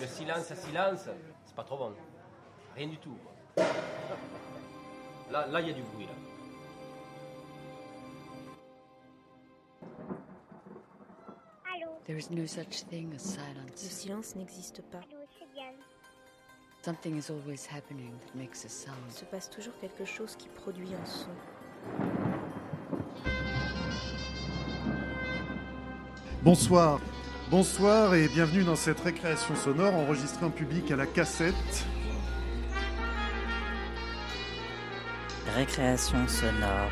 Le silence à silence, c'est pas trop bon. Rien du tout. quoi. Là, là, il y a du bruit. Là. Allô? There is no such thing as Le silence. silence n'existe pas. Allô, c'est Diane. Something is always happening that makes a Il sound. se passe toujours quelque chose qui produit un son. Bonsoir. Bonsoir et bienvenue dans cette récréation sonore enregistrée en public à la cassette. Récréation sonore.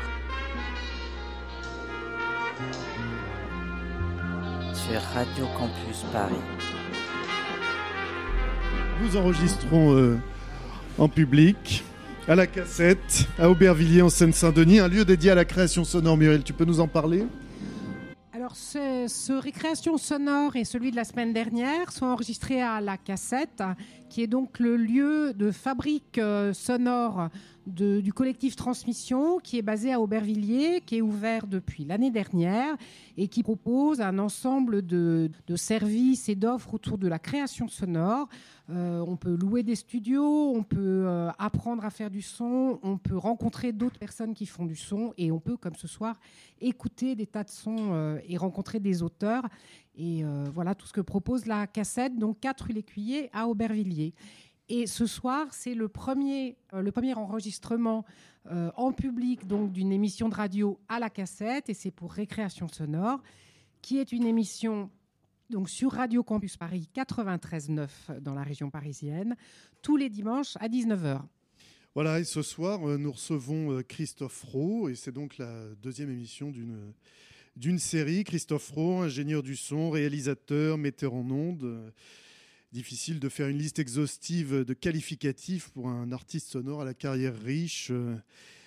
Sur Radio Campus Paris. Nous enregistrons euh, en public à la cassette à Aubervilliers en Seine-Saint-Denis, un lieu dédié à la création sonore. Muriel, tu peux nous en parler? Alors, ce, ce récréation sonore et celui de la semaine dernière sont enregistrés à la cassette, qui est donc le lieu de fabrique euh, sonore du collectif Transmission, qui est basé à Aubervilliers, qui est ouvert depuis l'année dernière et qui propose un ensemble de, services et d'offres autour de la création sonore. Euh, on peut louer des studios, on peut euh, apprendre à faire du son, on peut rencontrer d'autres personnes qui font du son et on peut, comme ce soir, écouter des tas de sons euh, et rencontrer des auteurs. Et voilà tout ce que propose la cassette, donc 4 rue L'Écuyer à Aubervilliers. Et ce soir, c'est le premier, euh, enregistrement euh, en public donc d'une émission de radio à la cassette, et c'est pour Récréation Sonore, qui est une émission donc sur Radio Campus Paris 93.9 dans la région parisienne, tous les dimanches à 19h. Voilà, et ce soir, euh, nous recevons Christophe Rowe, et c'est donc la deuxième émission d'une d'une série. Christophe Rowe, ingénieur du son, réalisateur, metteur en ondes. Difficile de faire une liste exhaustive de qualificatifs pour un artiste sonore à la carrière riche, euh,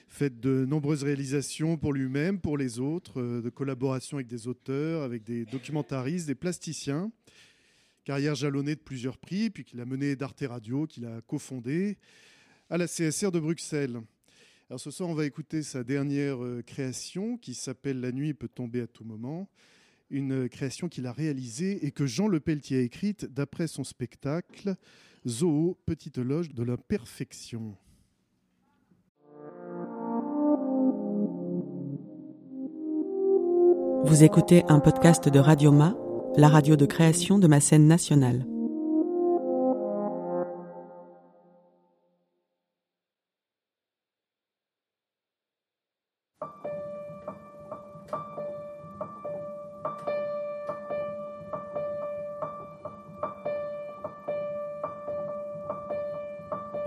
faite de nombreuses réalisations pour lui-même, pour les autres, euh, de collaborations avec des auteurs, avec des documentaristes, des plasticiens. Carrière jalonnée de plusieurs prix, puis qu'il a mené d'Arte Radio, qu'il a cofondé à la CSR de Bruxelles. Alors ce soir, on va écouter sa dernière euh, création qui s'appelle La nuit peut tomber à tout moment. Une création qu'il a réalisée et que Jean Lepelletier a écrite d'après son spectacle Zoo, petite loge de la perfection. Vous écoutez un podcast de Radioma, la radio de création de ma scène nationale.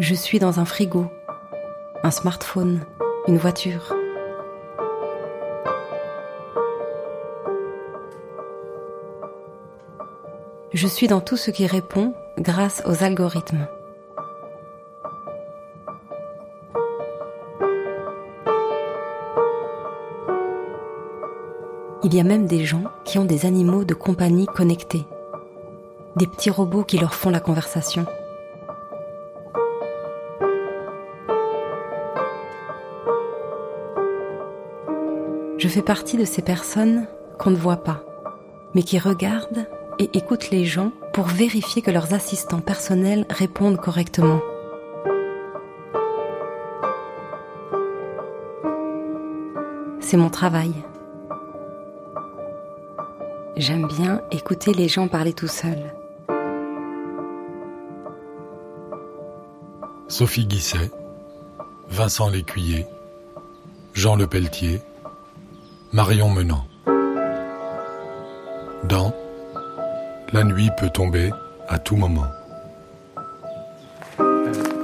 Je suis dans un frigo, un smartphone, une voiture. Je suis dans tout ce qui répond grâce aux algorithmes. Il y a même des gens qui ont des animaux de compagnie connectés. Des petits robots qui leur font la conversation. Fais partie de ces personnes qu'on ne voit pas, mais qui regardent et écoutent les gens pour vérifier que leurs assistants personnels répondent correctement. C'est mon travail. J'aime bien écouter les gens parler tout seuls. Sophie Guisset, Vincent Lécuyer, Jean Lepelletier, Marion Menant. Dans La nuit peut tomber à tout moment.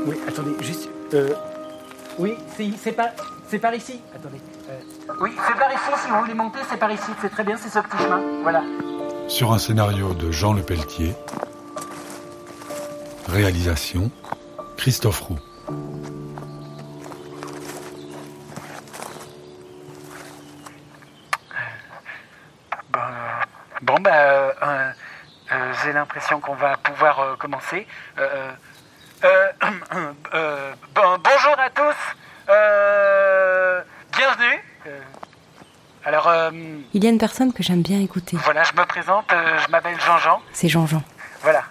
Oui, attendez, juste. euh, oui, c'est par, c'est par ici. Attendez. euh, oui, c'est par ici. Si vous voulez monter, c'est par ici. C'est très bien, c'est ce petit chemin. Voilà. Sur un scénario de Jean Lepelletier. Réalisation Christophe Roux. Bon, euh, bon bah, euh, euh, euh, j'ai l'impression qu'on va pouvoir euh, commencer. Euh, euh, euh, bon- bonjour à tous. Bienvenue. Alors, Il y a une personne que j'aime bien écouter. voilà, je me présente. je m'appelle Jean-Jean. C'est Jean-Jean. Voilà.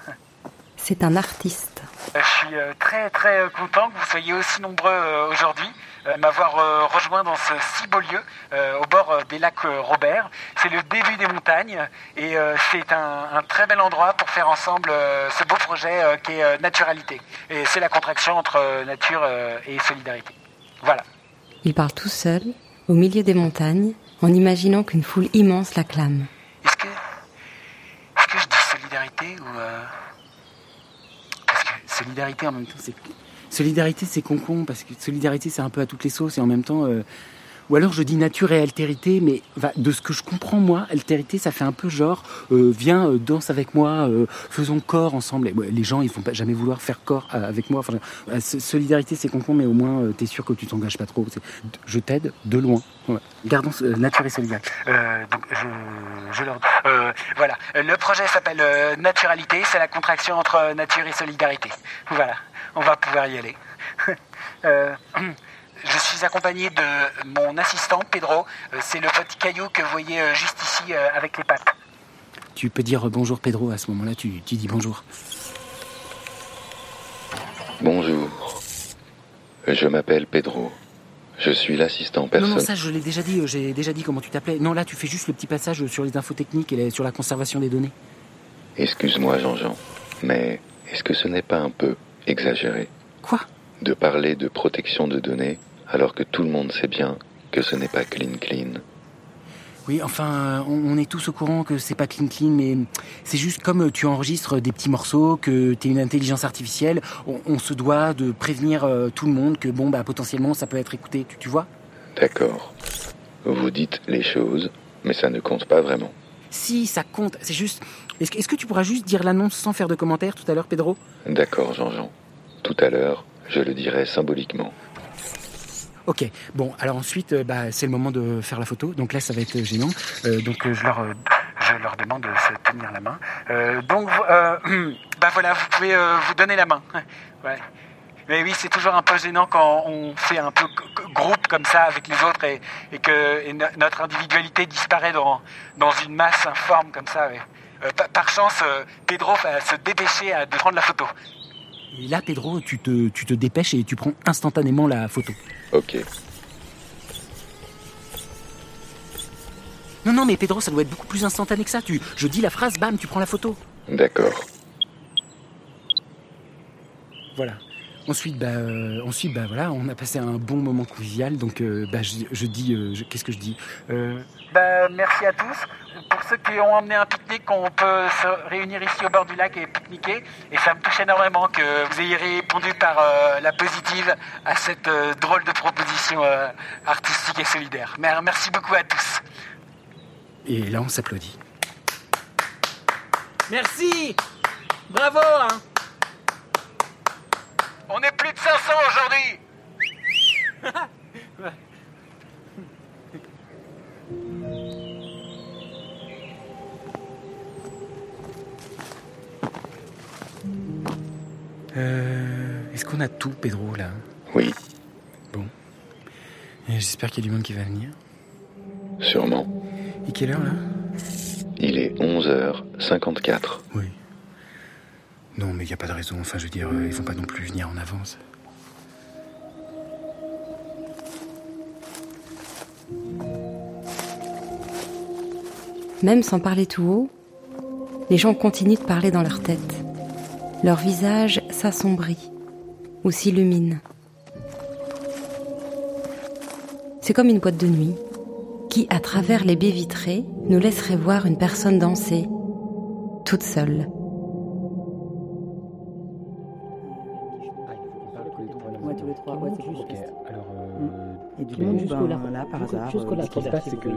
c'est un artiste. Je suis très très content que vous soyez aussi nombreux aujourd'hui m'avoir rejoint dans ce si beau lieu au bord des lacs Robert. C'est le début des montagnes et c'est un, très bel endroit pour faire ensemble ce beau projet qui est Naturalité. Et c'est la contraction entre nature et solidarité. Voilà. Il part tout seul, au milieu des montagnes, en imaginant qu'une foule immense l'acclame. Est-ce que, est-ce que je dis solidarité ou euh, parce que solidarité en même temps c'est solidarité c'est con parce que solidarité c'est un peu à toutes les sauces et en même temps euh, ou alors je dis nature et altérité, mais de ce que je comprends moi, altérité, ça fait un peu genre, euh, viens, euh, danse avec moi, euh, faisons corps ensemble. les gens, ils vont pas jamais vouloir faire corps avec moi. Enfin, solidarité, c'est con, mais au moins, tu es sûr que tu t'engages pas trop. Je t'aide de loin. Gardons nature et solidarité. donc, je, leur... voilà. Le projet s'appelle Naturalité. C'est la contraction entre nature et solidarité. Voilà. On va pouvoir y aller. Je suis accompagné de mon assistant, Pedro. Euh, c'est le petit caillou que vous voyez euh, juste ici euh, avec les pattes. Tu peux dire bonjour, Pedro, à ce moment-là, tu, dis bonjour. Bonjour. Je m'appelle Pedro. Je suis l'assistant personnel. Non, non, ça, je l'ai déjà dit. J'ai déjà dit comment tu t'appelais. Non, là, tu fais juste le petit passage sur les infos techniques et sur la conservation des données. Excuse-moi, Jean-Jean, mais est-ce que ce n'est pas un peu exagéré Quoi? De parler de protection de données alors que tout le monde sait bien que ce n'est pas clean clean. Oui, enfin, on, est tous au courant que c'est pas clean clean, mais c'est juste comme tu enregistres des petits morceaux, que tu es une intelligence artificielle, on, se doit de prévenir euh, tout le monde que bon, bah potentiellement ça peut être écouté, tu, tu vois? D'accord. Vous dites les choses, mais ça ne compte pas vraiment. Si, ça compte, c'est juste. Est-ce que, est que tu pourras juste dire l'annonce sans faire de commentaires tout à l'heure, Pedro? D'accord, Jean-Jean. Tout à l'heure, je le dirai symboliquement. Ok, bon, alors ensuite, euh, bah, c'est le moment de faire la photo. Donc là, ça va être gênant. Euh, donc euh, je leur, je leur demande de se tenir la main. donc, bah voilà, vous pouvez vous donner la main. Ouais. Mais oui, c'est toujours un peu gênant quand on fait un peu groupe comme ça avec les autres et, que notre individualité disparaît dans, dans une masse informe comme ça. Par, chance, Pedro va se dépêcher de prendre la photo. Et là, Pedro, tu te, tu te dépêches et tu prends instantanément la photo. Ok. Non, non, mais Pedro, ça doit être beaucoup plus instantané que ça. Tu, je dis la phrase, bam, tu prends la photo. D'accord. Voilà. Ensuite, bah, euh, ensuite, bah, voilà, on a passé un bon moment convivial. Donc, euh, bah, je, dis, euh, qu'est-ce que je dis bah, Merci à tous pour ceux qui ont emmené un pique-nique, on peut se réunir ici au bord du lac et pique-niquer. Et ça me touche énormément que vous ayez répondu par euh, la positive à cette euh, drôle de proposition euh, artistique et solidaire. Merci beaucoup à tous. Et là, on s'applaudit. Merci Bravo hein. On est plus de 500 aujourd'hui Euh, est-ce qu'on a tout, Pedro, là? Oui. Bon. J'espère qu'il y a du monde qui va venir. Sûrement. Et quelle heure, là? Il est 11h54. Oui. Non, mais il n'y a pas de raison. Enfin, je veux dire, euh, ils vont pas non plus venir en avance. Même sans parler tout haut, les gens continuent de parler dans leur tête. Leur visage s'assombrit ou s'illumine. C'est comme une boîte de nuit qui, à travers les baies vitrées, nous laisserait voir une personne danser, toute seule. Coup, ben, là, par hasard, ce qui se passe, c'est que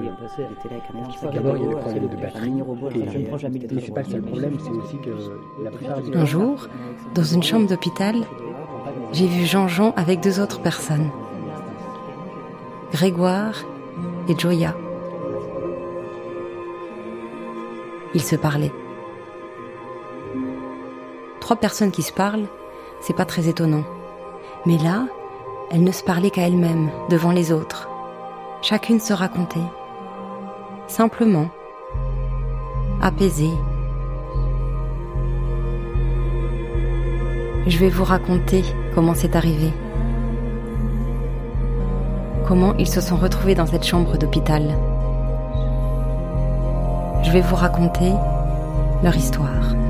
d'abord, il y a le problème de batterie. Et c'est pas le seul problème, c'est aussi que la plupart. Un jour, dans une chambre d'hôpital, j'ai vu Jean-Jean avec deux autres personnes. Grégoire et Joya. Ils se parlaient. Trois personnes qui se parlent, c'est pas très étonnant. Mais là, elles ne se parlaient qu'à elles-mêmes, devant les autres. Chacune se racontait. Simplement. Apaisée. Je vais vous raconter comment c'est arrivé. Comment ils se sont retrouvés dans cette chambre d'hôpital. Je vais vous raconter leur histoire.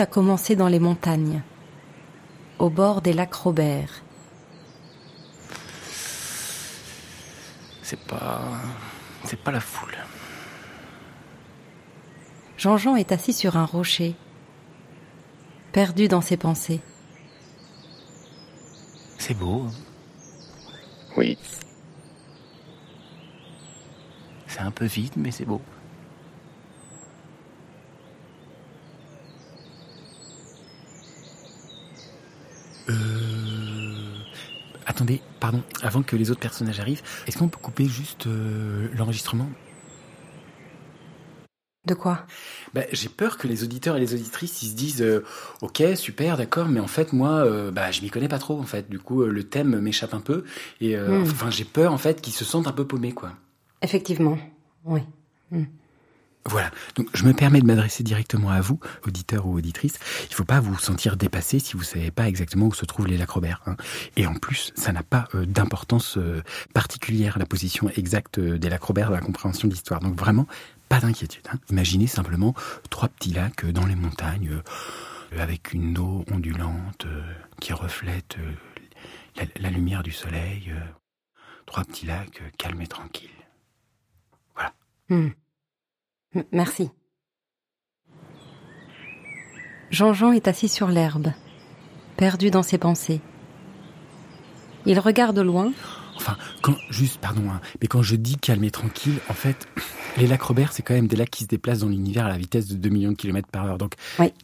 A commencé dans les montagnes, au bord des lacs Robert. C'est pas. C'est pas la foule. Jean-Jean est assis sur un rocher, perdu dans ses pensées. C'est beau. hein. Oui, C'est un peu vide, mais c'est beau. Euh... Attendez, pardon, avant que les autres personnages arrivent, est-ce qu'on peut couper juste euh, l'enregistrement? De quoi? Bah, J'ai peur que les auditeurs et les auditrices ils se disent euh, Ok, super, d'accord, mais en fait, moi, euh, bah, je m'y connais pas trop, en fait. Du coup, euh, le thème m'échappe un peu. Et Hmm. enfin, j'ai peur, en fait, qu'ils se sentent un peu paumés, quoi. Effectivement, oui. Hmm. Voilà. Donc, je me permets de m'adresser directement à vous, auditeurs ou auditrices. Il faut pas vous sentir dépassé si vous savez pas exactement où se trouvent les lacs Robert. hein. Et en plus, ça n'a pas euh, d'importance euh, particulière, la position exacte euh, des lacs Robert dans la compréhension de l'histoire. Donc, vraiment, pas d'inquiétude. hein. Imaginez simplement trois petits lacs dans les montagnes, avec une eau ondulante qui reflète la, lumière du soleil. trois petits lacs calmes et tranquilles. Hmm. Merci. Jean-Jean est assis sur l'herbe, perdu dans ses pensées. Il regarde loin, Enfin, quand, juste, pardon, hein, mais quand je dis calme et tranquille, en fait, les lacs Robert, c'est quand même des lacs qui se déplacent dans l'univers à la vitesse de 2 millions de kilomètres par heure. Donc,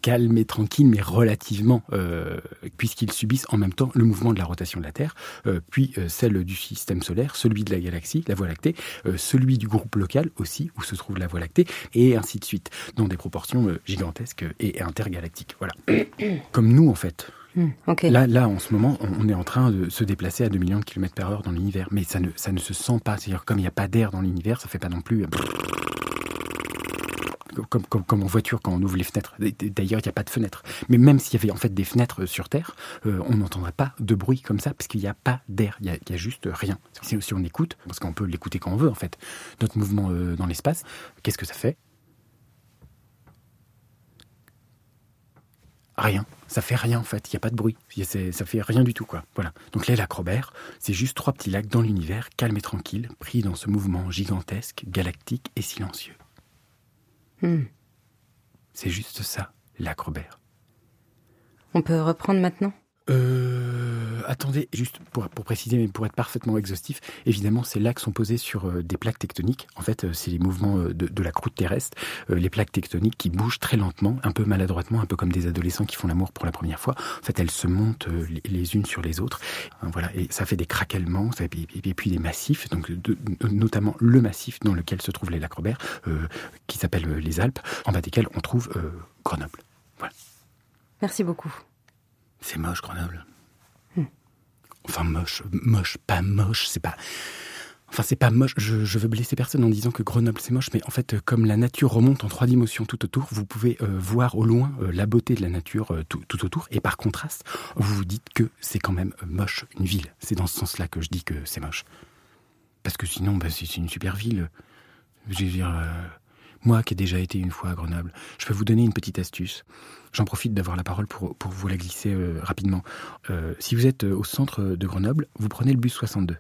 calme et tranquille, mais relativement, euh, puisqu'ils subissent en même temps le mouvement de la rotation de la Terre, euh, puis euh, celle du système solaire, celui de la galaxie, la Voie lactée, euh, celui du groupe local aussi, où se trouve la Voie lactée, et ainsi de suite, dans des proportions euh, gigantesques et intergalactiques. Voilà. Comme nous, en fait. Hmm, ok. Là, là, en ce moment, on est en train de se déplacer à 2 millions de kilomètres par heure dans l'univers, mais ça ne, ça ne se sent pas. C'est-à-dire, comme il n'y a pas d'air dans l'univers, ça fait pas non plus. euh, Comme, comme, comme en voiture quand on ouvre les fenêtres. D'ailleurs, il n'y a pas de fenêtres. Mais même s'il y avait en fait des fenêtres sur Terre, euh, on n'entendrait pas de bruit comme ça parce qu'il n'y a pas d'air. Il y a, il y a juste rien. Si, si on écoute, parce qu'on peut l'écouter quand on veut en fait, notre mouvement euh, dans l'espace, qu'est-ce que ça fait? Rien. Ça fait rien en fait. Il n'y a pas de bruit. Ça fait rien du tout quoi. Voilà. Donc les lacs Robert, c'est juste trois petits lacs dans l'univers, calmes et tranquilles, pris dans ce mouvement gigantesque, galactique et silencieux. Hmm. C'est juste ça, lac Robert. On peut reprendre maintenant? Euh, attendez, juste pour, pour préciser, mais pour être parfaitement exhaustif, évidemment, ces lacs sont posés sur euh, des plaques tectoniques. En fait, euh, c'est les mouvements de, de la croûte terrestre, les plaques tectoniques qui bougent très lentement, un peu maladroitement, un peu comme des adolescents qui font l'amour pour la première fois. En fait, elles se montent les, unes sur les autres. Hein, voilà, et ça fait des craquements, ça- et puis, des massifs, donc notamment le massif dans lequel se trouvent les lacs Robert, qui s'appelle les Alpes, en bas desquels on trouve Grenoble. Voilà. Merci beaucoup. C'est moche, Grenoble. Hmm. Enfin, moche, moche, pas moche, c'est pas. Enfin, c'est pas moche. Je, je veux blesser personne en disant que Grenoble c'est moche, mais en fait, euh, comme la nature remonte en trois dimensions tout autour, vous pouvez euh, voir au loin euh, la beauté de la nature euh, tout, tout autour, et par contraste, vous vous dites que c'est quand même moche une ville. C'est dans ce sens-là que je dis que c'est moche. Parce que sinon, bah, c'est une super ville. Je veux dire, Moi qui ai déjà été une fois à Grenoble, je peux vous donner une petite astuce. J'en profite d'avoir la parole pour, pour vous la glisser euh, rapidement. Euh, si vous êtes au centre de Grenoble, vous prenez le bus 62.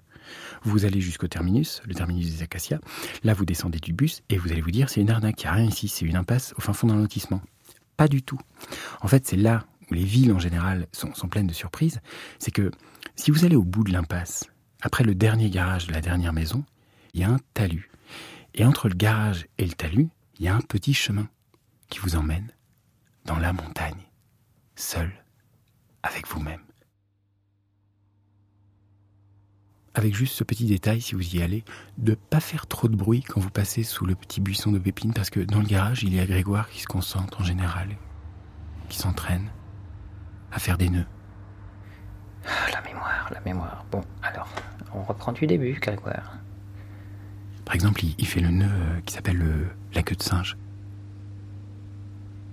Vous allez jusqu'au terminus, le terminus des Acacias. Là, vous descendez du bus et vous allez vous dire c'est une arnaque, il n'y a rien ici, c'est une impasse au fin fond d'un lotissement. Pas du tout. En fait, c'est là où les villes en général sont pleines de surprises. C'est que si vous allez au bout de l'impasse, après le dernier garage de la dernière maison, il y a un talus. Et entre le garage et le talus, il y a un petit chemin qui vous emmène dans la montagne, seul, avec vous-même. Avec juste ce petit détail, si vous y allez, de pas faire trop de bruit quand vous passez sous le petit buisson de pépines, parce que dans le garage, il y a Grégoire qui se concentre en général, qui s'entraîne à faire des nœuds. Ah, la mémoire, la mémoire. Bon, alors, on reprend du début, Grégoire. Par exemple, il, fait le nœud euh, qui s'appelle la queue de singe.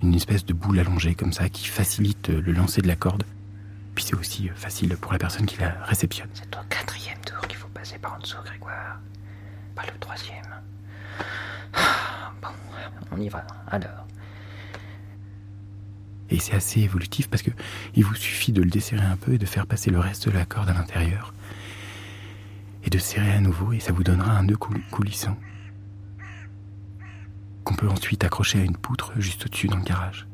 Une espèce de boule allongée comme ça qui facilite euh, le lancer de la corde. Puis c'est aussi euh, facile pour la personne qui la réceptionne. C'est au quatrième tour qu'il faut passer par en dessous, Grégoire. Pas le troisième. Ah, bon, on y va. Alors. Et c'est assez évolutif parce que il vous suffit de le desserrer un peu et de faire passer le reste de la corde à l'intérieur. Et de serrer à nouveau et ça vous donnera un nœud coulissant. Qu'on peut ensuite accrocher à une poutre juste au-dessus dans le garage.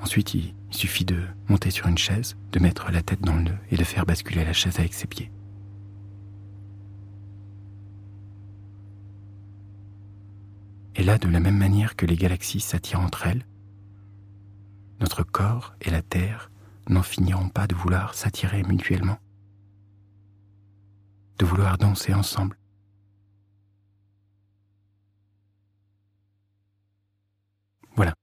Ensuite, il, suffit de monter sur une chaise, de mettre la tête dans le nœud et de faire basculer la chaise avec ses pieds. Et là, de la même manière que les galaxies s'attirent entre elles, notre corps et la Terre n'en finiront pas de vouloir s'attirer mutuellement, de vouloir danser ensemble. Voilà.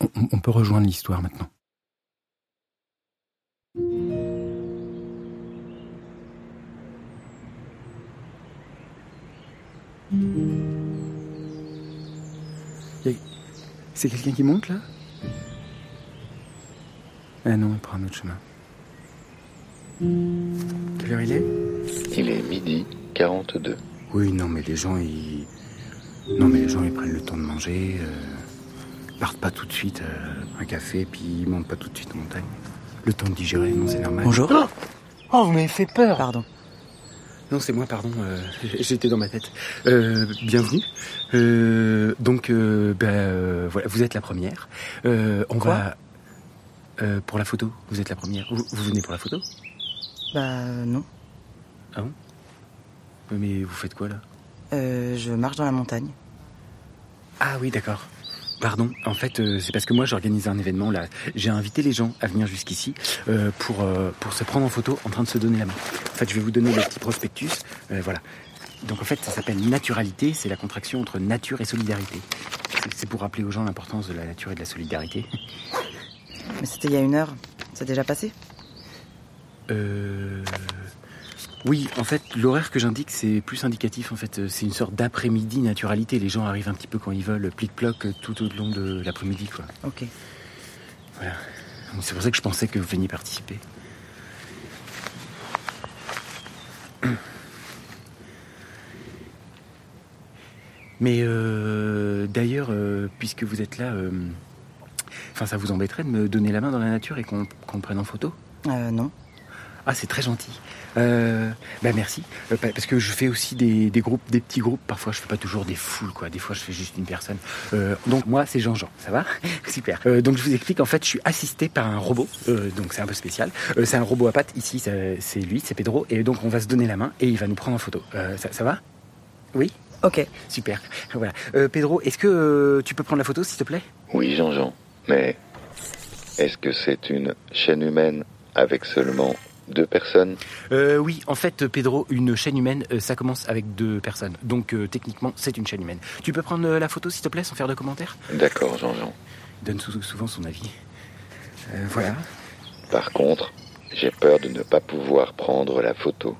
On, peut rejoindre l'histoire maintenant. C'est quelqu'un qui monte là Ah non, il prend un autre chemin. Quelle heure il est? Il est midi 42. Oui, non, mais les gens, ils. Non, mais les gens, ils prennent le temps de manger. Euh... partent pas tout de suite euh, un café, puis ils montent pas tout de suite en montagne. Le temps de digérer, non, c'est normal. Bonjour. Oh, oh vous m'avez fait peur. Pardon. Non, c'est moi, pardon. Euh, J'étais dans ma tête. Euh, bienvenue. Euh, donc, ben, voilà, vous êtes la première. On va pour la photo. Vous êtes la première. Vous, vous, venez pour la photo Bah non. Ah bon? Mais vous faites quoi là? Je marche dans la montagne. Ah oui, d'accord. Pardon, en fait, euh, c'est parce que moi j'organise un événement là. J'ai invité les gens à venir jusqu'ici euh, pour, euh, pour se prendre en photo en train de se donner la main. En fait, je vais vous donner le petit prospectus. voilà. Donc en fait, ça s'appelle naturalité, c'est la contraction entre nature et solidarité. C'est pour rappeler aux gens l'importance de la nature et de la solidarité. Mais c'était il y a une heure. C'est déjà passé? Euh. Oui, en fait, l'horaire que j'indique, c'est plus indicatif. En fait, c'est une sorte d'après-midi naturalité. Les gens arrivent un petit peu quand ils veulent, plic-ploc, tout au long de l'après-midi, quoi. Ok. Voilà. C'est pour ça que je pensais que vous veniez participer. Mais euh, d'ailleurs, euh, puisque vous êtes là, euh, enfin, ça vous embêterait de me donner la main dans la nature et qu'on prenne en photo? Euh, non. Ah, c'est très gentil. Euh, bah merci. Euh, parce que je fais aussi des, groupes, des petits groupes. Parfois, je fais pas toujours des foules, quoi. Des fois, je fais juste une personne. Euh, donc, moi, c'est Jean-Jean. Ça va? Super. Euh, donc, je vous explique. En fait, je suis assisté par un robot. donc, c'est un peu spécial. c'est un robot à pattes. Ici, c'est lui, c'est Pedro. Et donc, on va se donner la main et il va nous prendre en photo. Ça, ça, va? Oui? Ok. Super. Voilà. Pedro, est-ce que tu peux prendre la photo, s'il te plaît? Oui, Jean-Jean. Mais est-ce que c'est une chaîne humaine avec seulement deux personnes euh, Oui, en fait, Pedro, une chaîne humaine, euh, ça commence avec deux personnes. Donc, euh, techniquement, c'est une chaîne humaine. Tu peux prendre la photo, s'il te plaît, sans faire de commentaires? D'accord, Jean-Jean. Il donne souvent son avis. voilà. Par contre, j'ai peur de ne pas pouvoir prendre la photo.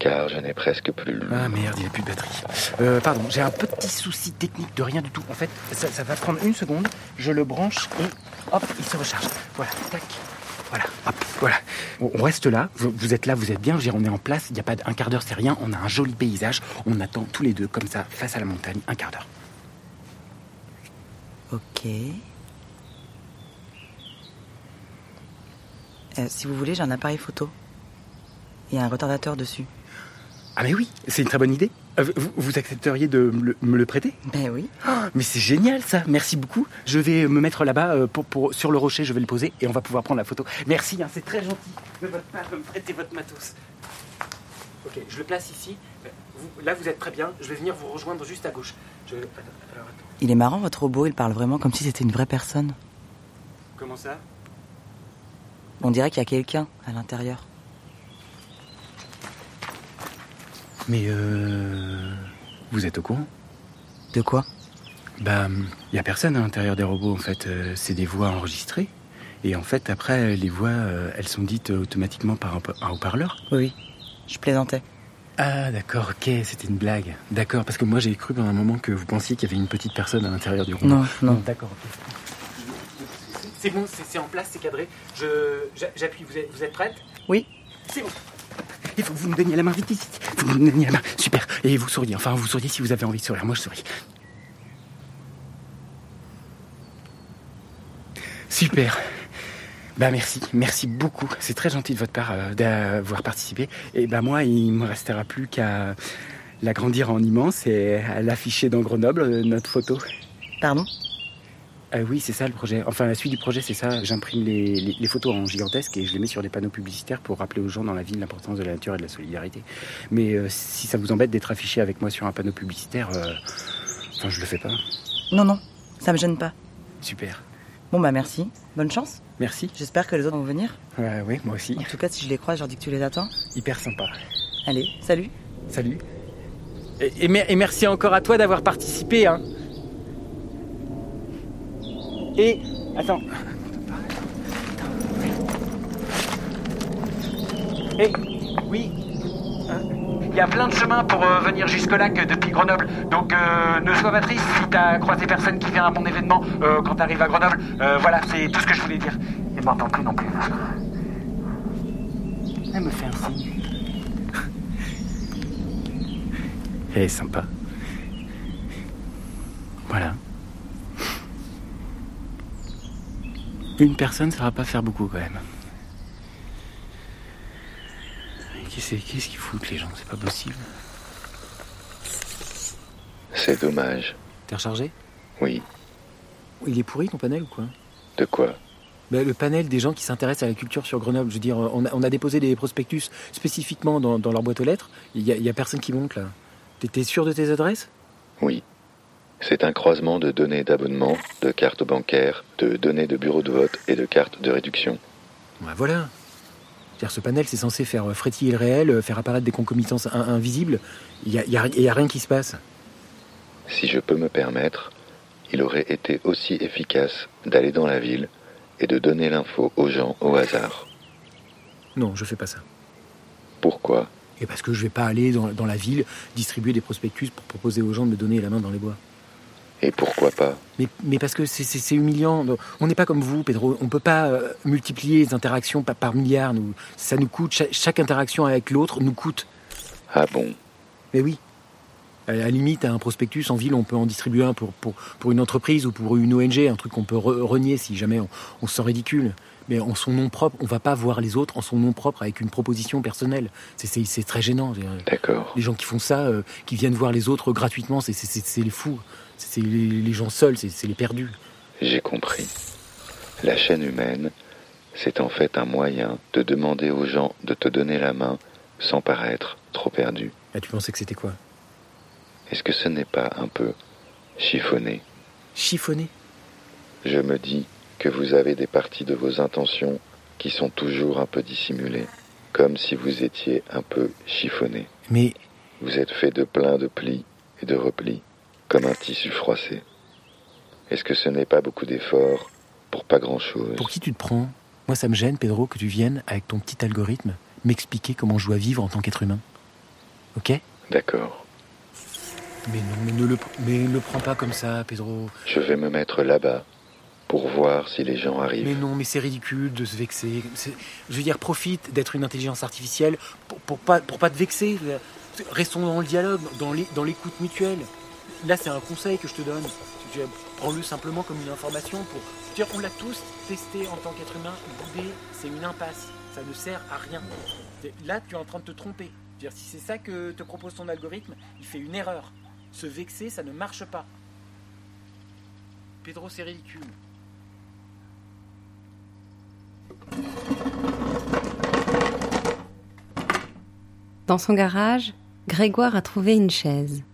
Car je n'ai presque plus le... Ah merde, il n'y a plus de batterie. pardon, j'ai un petit souci technique de rien du tout. En fait, ça, ça va prendre une seconde. Je le branche et hop, il se recharge. Voilà, tac. Voilà, hop, voilà. On reste là, vous, êtes là, vous êtes bien, on est en place, il n'y a pas d- un quart d'heure, c'est rien, on a un joli paysage, on attend tous les deux comme ça, face à la montagne, un quart d'heure. Ok. Euh, si vous voulez, j'ai un appareil photo. Il y a un retardateur dessus. Ah mais oui, c'est une très bonne idée. Euh, Vous, vous accepteriez de me le, me le prêter? Ben oui. Oh, Mais c'est génial ça, merci beaucoup. Je vais me mettre là-bas euh, pour, pour, sur le rocher, je vais le poser et on va pouvoir prendre la photo. Merci, hein, c'est très gentil de votre part de me prêter votre matos. Ok, je le place ici. Euh, vous- là vous êtes très bien, je vais venir vous rejoindre juste à gauche. Je... Attends, alors, attends. Il est marrant, votre robot, il parle vraiment comme si c'était une vraie personne. Comment ça? On dirait qu'il y a quelqu'un à l'intérieur. Mais euh... Vous êtes au courant De quoi Bah, il y a personne à l'intérieur des robots en fait. Euh, c'est des voix enregistrées. Et en fait, après, les voix, euh, elles sont dites automatiquement par un, pa- un haut-parleur. Oui. Je plaisantais. Ah, d'accord, ok, c'était une blague. D'accord, parce que moi j'ai cru pendant un moment que vous pensiez qu'il y avait une petite personne à l'intérieur du robot. Non, non. D'accord, ok. C'est bon, c'est en place, c'est cadré. Je, j'a- j'appuie. Vous êtes, vous êtes prête? Oui. C'est bon. Il faut que vous me donniez la main vite, vite. Super. Et vous souriez. Enfin, vous souriez si vous avez envie de sourire. Moi, je souris. Super. Bah merci, merci beaucoup. C'est très gentil de votre part euh, d'avoir participé. Et bah moi, il me restera plus qu'à l'agrandir en immense et à l'afficher dans Grenoble, euh, notre photo. Pardon? Euh, Oui, c'est ça le projet. Enfin, la suite du projet, c'est ça. J'imprime les, les- les photos en gigantesque et je les mets sur des panneaux publicitaires pour rappeler aux gens dans la ville l'importance de la nature et de la solidarité. Mais euh, si ça vous embête d'être affiché avec moi sur un panneau publicitaire, euh, enfin, je le fais pas. Non, non, ça me gêne pas. Super. Bon, bah merci. Bonne chance. Merci. J'espère que les autres vont venir. Ouais, oui, moi aussi. En tout cas, si je les croise, je leur dis que tu les attends. Hyper sympa. Allez, salut. Salut. Et, et mer- et merci encore à toi d'avoir participé. Hein. Et attends. Et oui, il y a plein de chemins pour euh, venir jusque-là que depuis Grenoble. Donc euh, ne sois pas triste si t'as croisé personne qui vient à mon événement euh, quand t'arrives à Grenoble. Euh, voilà, c'est tout ce que je voulais dire. Et m'entends plus non plus. Elle me fait un signe. Elle est sympa. Voilà. Une personne, ça va pas faire beaucoup quand même. Qu'est-ce qu'ils foutent les gens? C'est pas possible. C'est dommage. T'es rechargé Oui. Il est pourri ton panel ou quoi? De quoi? Ben, le panel des gens qui s'intéressent à la culture sur Grenoble. Je veux dire, on a, on a déposé des prospectus spécifiquement dans, dans leur boîte aux lettres. Il y a, il y a personne qui monte là. T'es sûr de tes adresses? Oui. C'est un croisement de données d'abonnement, de cartes bancaires, de données de bureau de vote et de cartes de réduction. Ouais, voilà. Ce panel, c'est censé faire euh, frétiller le réel, euh, faire apparaître des concomitances in- invisibles. Il n'y a, y a- il y a rien qui se passe. Si je peux me permettre, il aurait été aussi efficace d'aller dans la ville et de donner l'info aux gens au hasard. Non, je fais pas ça. Pourquoi? Et parce que je vais pas aller dans, dans la ville distribuer des prospectus pour proposer aux gens de me donner la main dans les bois. Et pourquoi pas Mais, mais parce que c'est- humiliant. On n'est pas comme vous, Pedro. On peut pas euh, multiplier les interactions par, par milliards. Nous, ça nous coûte. Chaque, chaque interaction avec l'autre nous coûte. Ah bon? Mais oui. À la limite, à un prospectus en ville, on peut en distribuer un pour, pour, pour une entreprise ou pour une ONG, un truc qu'on peut re- renier si jamais on, on se sent ridicule. Mais en son nom propre, on va pas voir les autres en son nom propre avec une proposition personnelle. C'est- très gênant. D'accord. Les gens qui font ça, euh, qui viennent voir les autres gratuitement, c'est- les fous. C'est les, les gens seuls, c'est c'est les perdus. J'ai compris. La chaîne humaine, c'est en fait un moyen de demander aux gens de te donner la main sans paraître trop perdu. Ah, tu pensais que c'était quoi? Est-ce que ce n'est pas un peu chiffonné? Chiffonné? Je me dis que vous avez des parties de vos intentions qui sont toujours un peu dissimulées, comme si vous étiez un peu chiffonné. Mais Vous êtes fait de plein de plis et de replis, comme un tissu froissé. Est-ce que ce n'est pas beaucoup d'efforts pour pas grand-chose? Pour qui tu te prends? Moi, ça me gêne, Pedro, que tu viennes avec ton petit algorithme m'expliquer comment je dois vivre en tant qu'être humain. Ok? D'accord. Mais non, mais ne le, mais ne le prends pas comme ça, Pedro. Je vais me mettre là-bas pour voir si les gens arrivent. Mais non, mais c'est ridicule de se vexer. Je veux dire, profite d'être une intelligence artificielle pour, pour pas, pour pas te vexer. Restons dans le dialogue, dans l'écoute mutuelle. Là, c'est un conseil que je te donne. Prends-le simplement comme une information pour. dire, on l'a tous testé en tant qu'être humain. Bouder, c'est une impasse. Ça ne sert à rien. Là, tu es en train de te tromper. Dire, si c'est ça que te propose ton algorithme, il fait une erreur. Se vexer, ça ne marche pas. Pedro, c'est ridicule. Dans son garage, Grégoire a trouvé une chaise.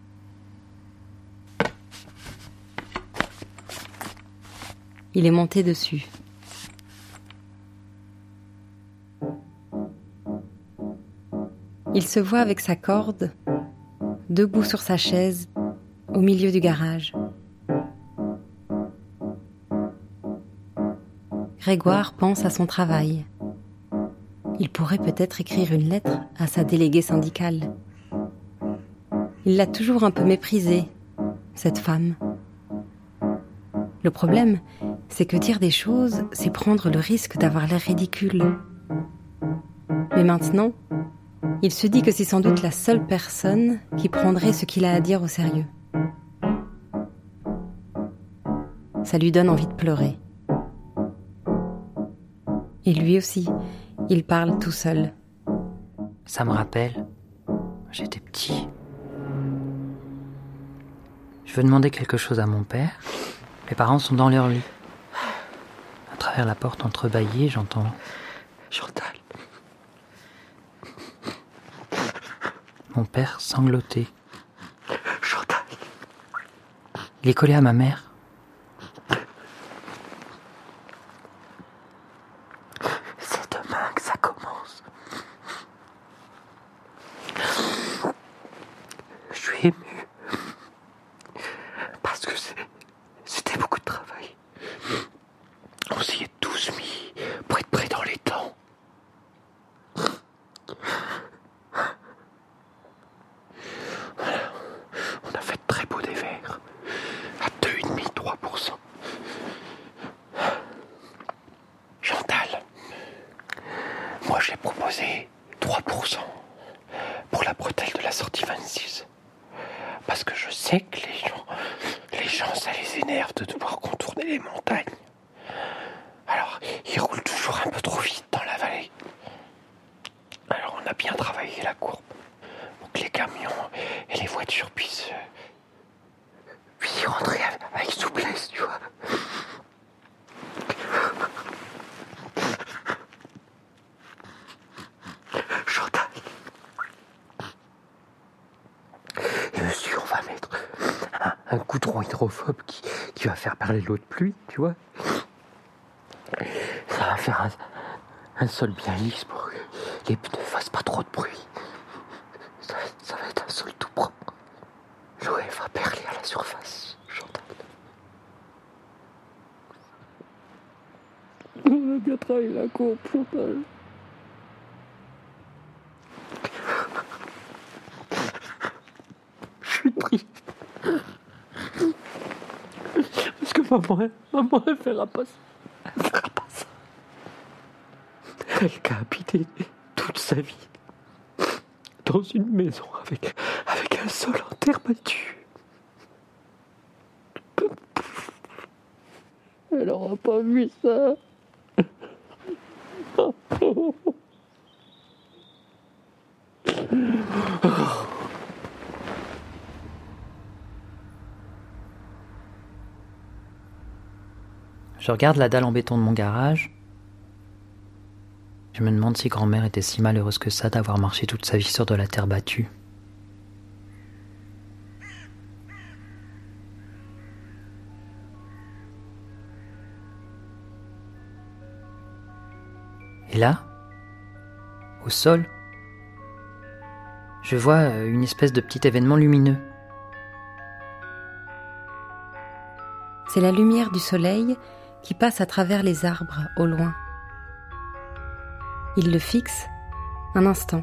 Il est monté dessus. Il se voit avec sa corde, debout sur sa chaise, au milieu du garage. Grégoire pense à son travail. Il pourrait peut-être écrire une lettre à sa déléguée syndicale. Il l'a toujours un peu méprisée, cette femme. Le problème, c'est que dire des choses, c'est prendre le risque d'avoir l'air ridicule. Mais maintenant, il se dit que c'est sans doute la seule personne qui prendrait ce qu'il a à dire au sérieux. Ça lui donne envie de pleurer. Et lui aussi, il parle tout seul. Ça me rappelle. J'étais petit. Je veux demander quelque chose à mon père. Mes parents sont dans leur lit. La porte entrebâillée, j'entends. Chantal. Mon père sanglotait. Chantal. Il est collé à ma mère. C'est demain que ça commence. Je suis ému. Parce que c'est- c'était beaucoup de travail. On s'y est tous mis pour être prêts dans les temps. Voilà. On a fait très beau des verres. À 2,5-3%. Chantal, moi j'ai proposé 3% pour la bretelle de la sortie 26. Parce que je sais que les gens, les gens, ça les énerve de devoir contourner les montagnes. Alors, ils roulent toujours un peu trop vite dans la vallée. Alors, on a bien travaillé la courbe pour que les camions et les voitures puissent, euh, puissent y rentrer avec, avec souplesse, tu vois. Chantal. Et dessus, on va mettre un, un goudron hydrophobe qui, qui va faire parler l'eau de pluie, tu vois. Ça va faire un, un sol bien lisse pour que les pneus fassent pas trop de bruit. Ça, ça va être un sol tout propre. L'eau, elle va perler à la surface, Chantal. On a bien travaillé la courbe, Chantal. Je suis triste. Parce que maman, maman, elle fera pas ça. Elle fera pas ça. Qui a habité toute sa vie dans une maison avec, avec un sol en terre battue. Elle aura pas vu ça. Je regarde la dalle en béton de mon garage. Je me demande si grand-mère était si malheureuse que ça d'avoir marché toute sa vie sur de la terre battue. Et là, au sol, je vois euh, une espèce de petit événement lumineux. C'est la lumière du soleil qui passe à travers les arbres au loin. Il le fixe un instant.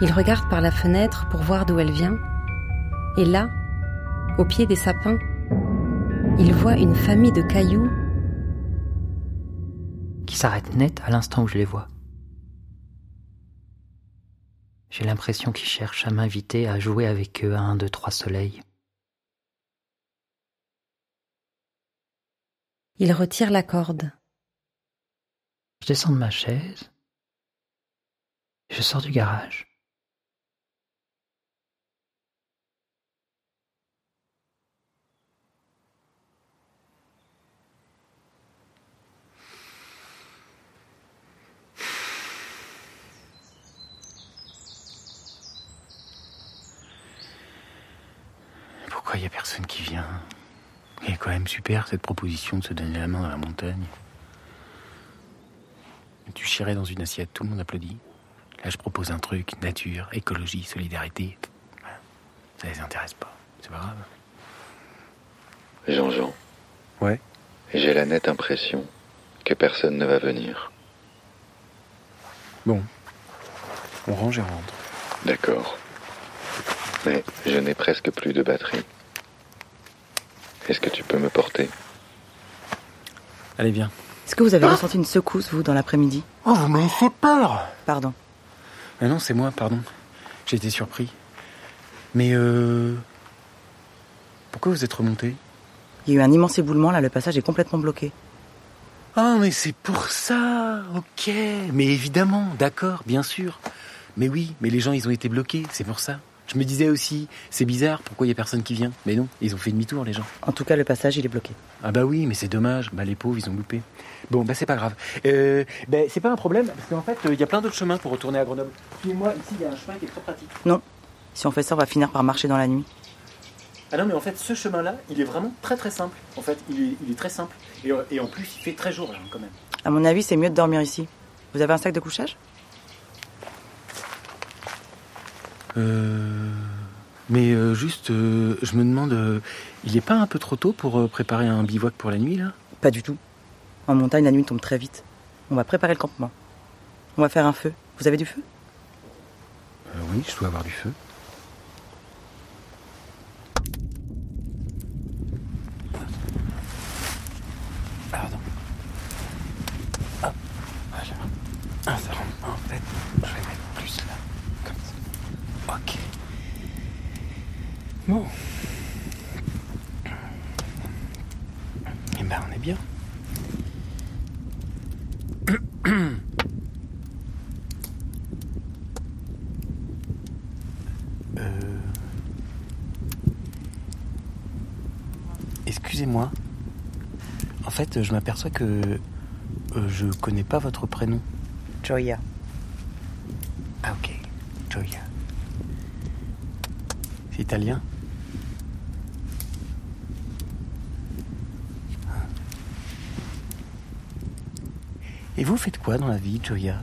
Il regarde par la fenêtre pour voir d'où elle vient. Et là, au pied des sapins, il voit une famille de cailloux qui s'arrêtent net à l'instant où je les vois. J'ai l'impression qu'ils cherchent à m'inviter à jouer avec eux à un, deux, trois soleils. Il retire la corde. Je descends de ma chaise. Je sors du garage. Pourquoi il n'y a personne qui vient C'est quand même super cette proposition de se donner la main dans la montagne. Tu chierais dans une assiette, tout le monde applaudit. Là, je propose un truc, nature, écologie, solidarité. Ça les intéresse pas, c'est pas grave. Jean-Jean. Ouais. J'ai la nette impression que personne ne va venir. Bon. On range et rentre. D'accord. Mais je n'ai presque plus de batterie. Est-ce que tu peux me porter Allez, viens. Est-ce que vous avez ressenti une secousse, vous, dans l'après-midi Oh, vous m'avez fait peur Pardon. Mais non, c'est moi, pardon. J'ai été surpris. Mais euh... Pourquoi vous êtes remonté? Il y a eu un immense éboulement, là, le passage est complètement bloqué. Ah, mais c'est pour ça Ok. Mais évidemment, d'accord, bien sûr. Mais oui, mais les gens, ils ont été bloqués, c'est pour ça. Je me disais aussi, c'est bizarre, pourquoi il y a personne qui vient? Mais non, ils ont fait demi-tour, les gens. En tout cas, le passage, il est bloqué. Ah bah oui, mais c'est dommage. Bah les pauvres, ils ont loupé. Bon, bah c'est pas grave. Euh, bah, c'est pas un problème, parce qu'en fait, il y a plein d'autres chemins pour retourner à Grenoble. Suivez-moi, ici, il y a un chemin qui est très pratique. Non. Si on fait ça, on va finir par marcher dans la nuit. Ah non, mais en fait, ce chemin-là, il est vraiment très très simple. En fait, il est, il est très simple. Et, euh, et en plus, il fait très jour, là, quand même. À mon avis, c'est mieux de dormir ici. Vous avez un sac de couchage Euh... Mais euh, juste, euh, je me demande, euh, il est pas un peu trop tôt pour euh, préparer un bivouac pour la nuit, là? Pas du tout. En montagne, la nuit tombe très vite. On va préparer le campement. On va faire un feu. Vous avez du feu? Euh, Oui, je dois avoir du feu. Pardon. Hop, voilà. Ah, ça rentre. En fait, je vais mettre plus là. Comme ça. Ok. Bon. Eh ben, on est bien. Euh... Excusez-moi. En fait, je m'aperçois que euh, je connais pas votre prénom. Joya. Ah ok, Joya. C'est italien? Et vous faites quoi dans la vie, Joya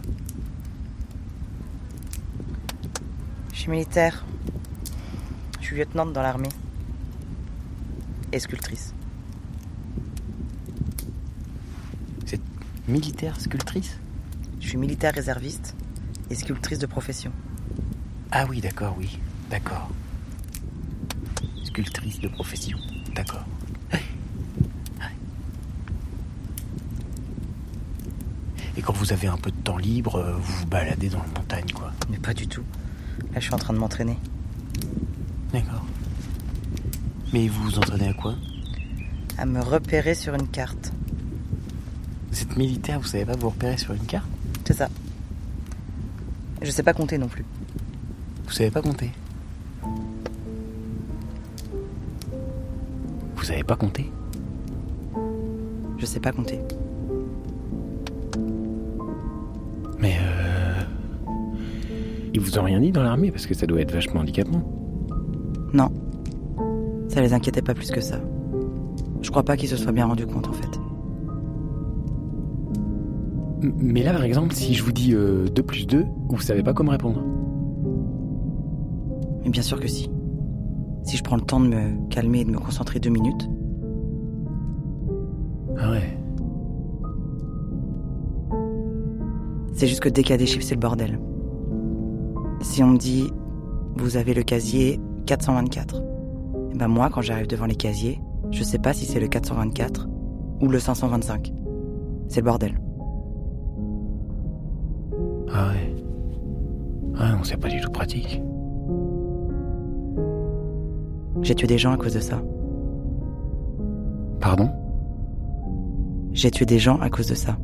Je suis militaire. Je suis lieutenante dans l'armée. Et sculptrice. C'est militaire sculptrice? Je suis militaire réserviste et sculptrice de profession. Ah oui, d'accord, oui, d'accord. Sculptrice de profession, d'accord. Et quand vous avez un peu de temps libre, euh, vous vous baladez dans la montagne, quoi. Mais pas du tout. Là, je suis en train de m'entraîner. D'accord. Mais vous vous entraînez à quoi? À me repérer sur une carte. Vous êtes militaire, vous savez pas vous repérer sur une carte? C'est ça. Je sais pas compter non plus. Vous savez pas compter? Vous savez pas compter Je sais pas compter. Vous ont rien dit dans l'armée parce que ça doit être vachement handicapant. Non. Ça les inquiétait pas plus que ça. Je crois pas qu'ils se soient bien rendus compte en fait. M- Mais là, par exemple, si je vous dis euh, 2 plus 2, vous savez pas comment répondre. Mais bien sûr que si. Si je prends le temps de me calmer et de me concentrer deux minutes, Ah ouais. c'est juste que dès qu'il y a des chiffres, c'est le bordel. Si on me dit, vous avez le casier 424, et ben moi, quand j'arrive devant les casiers, je sais pas si c'est le 424 ou le 525. C'est le bordel. Ah ouais. Ah non, c'est pas du tout pratique. J'ai tué des gens à cause de ça. Pardon? J'ai tué des gens à cause de ça.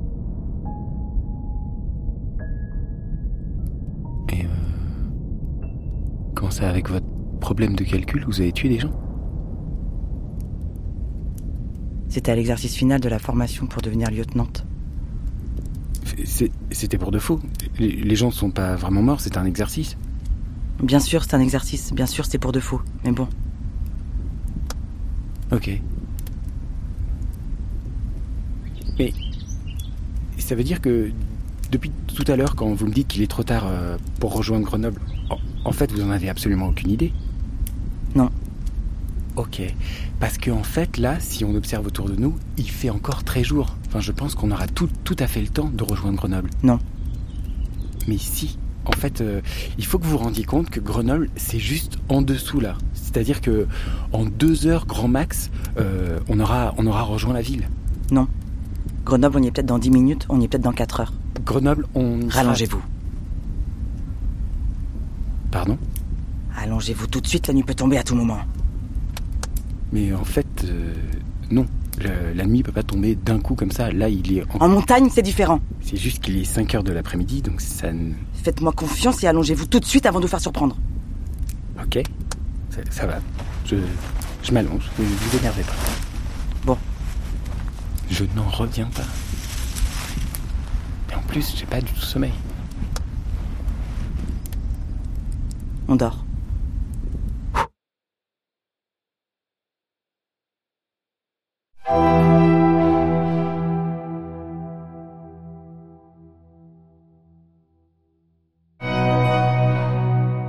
Ça, avec votre problème de calcul, vous avez tué des gens C'était à l'exercice final de la formation pour devenir lieutenante. C'était pour de faux. Les gens sont pas vraiment morts, c'est un exercice. Bien sûr, c'est un exercice. Bien sûr, c'est pour de faux. Mais bon. Ok. Mais ça veut dire que depuis tout à l'heure, quand vous me dites qu'il est trop tard euh, pour rejoindre Grenoble, en fait, vous en avez absolument aucune idée Non. Ok. Parce qu'en en fait, là, si on observe autour de nous, il fait encore très jour. Enfin, je pense qu'on aura tout, tout à fait le temps de rejoindre Grenoble. Non. Mais si. En fait, euh, il faut que vous vous rendiez compte que Grenoble, c'est juste en dessous là. C'est-à-dire que en deux heures grand max, euh, on aura, on aura rejoint la ville. Non. Grenoble, on y est peut-être dans dix minutes, on y est peut-être dans quatre heures. Grenoble, on. Rallongez-vous. Pardon? Allongez-vous tout de suite, la nuit peut tomber à tout moment. Mais en fait, euh, non. la nuit peut pas tomber d'un coup comme ça. Là, il est en... En montagne, c'est différent. C'est juste qu'il est 5 heures de l'après-midi, donc ça ne... Faites-moi confiance et allongez-vous tout de suite avant de vous faire surprendre. Ok. Ça, ça va. Je, je m'allonge. Ne vous énervez pas. Bon. Je n'en reviens pas. Plus, j'ai pas du tout sommeil. On dort.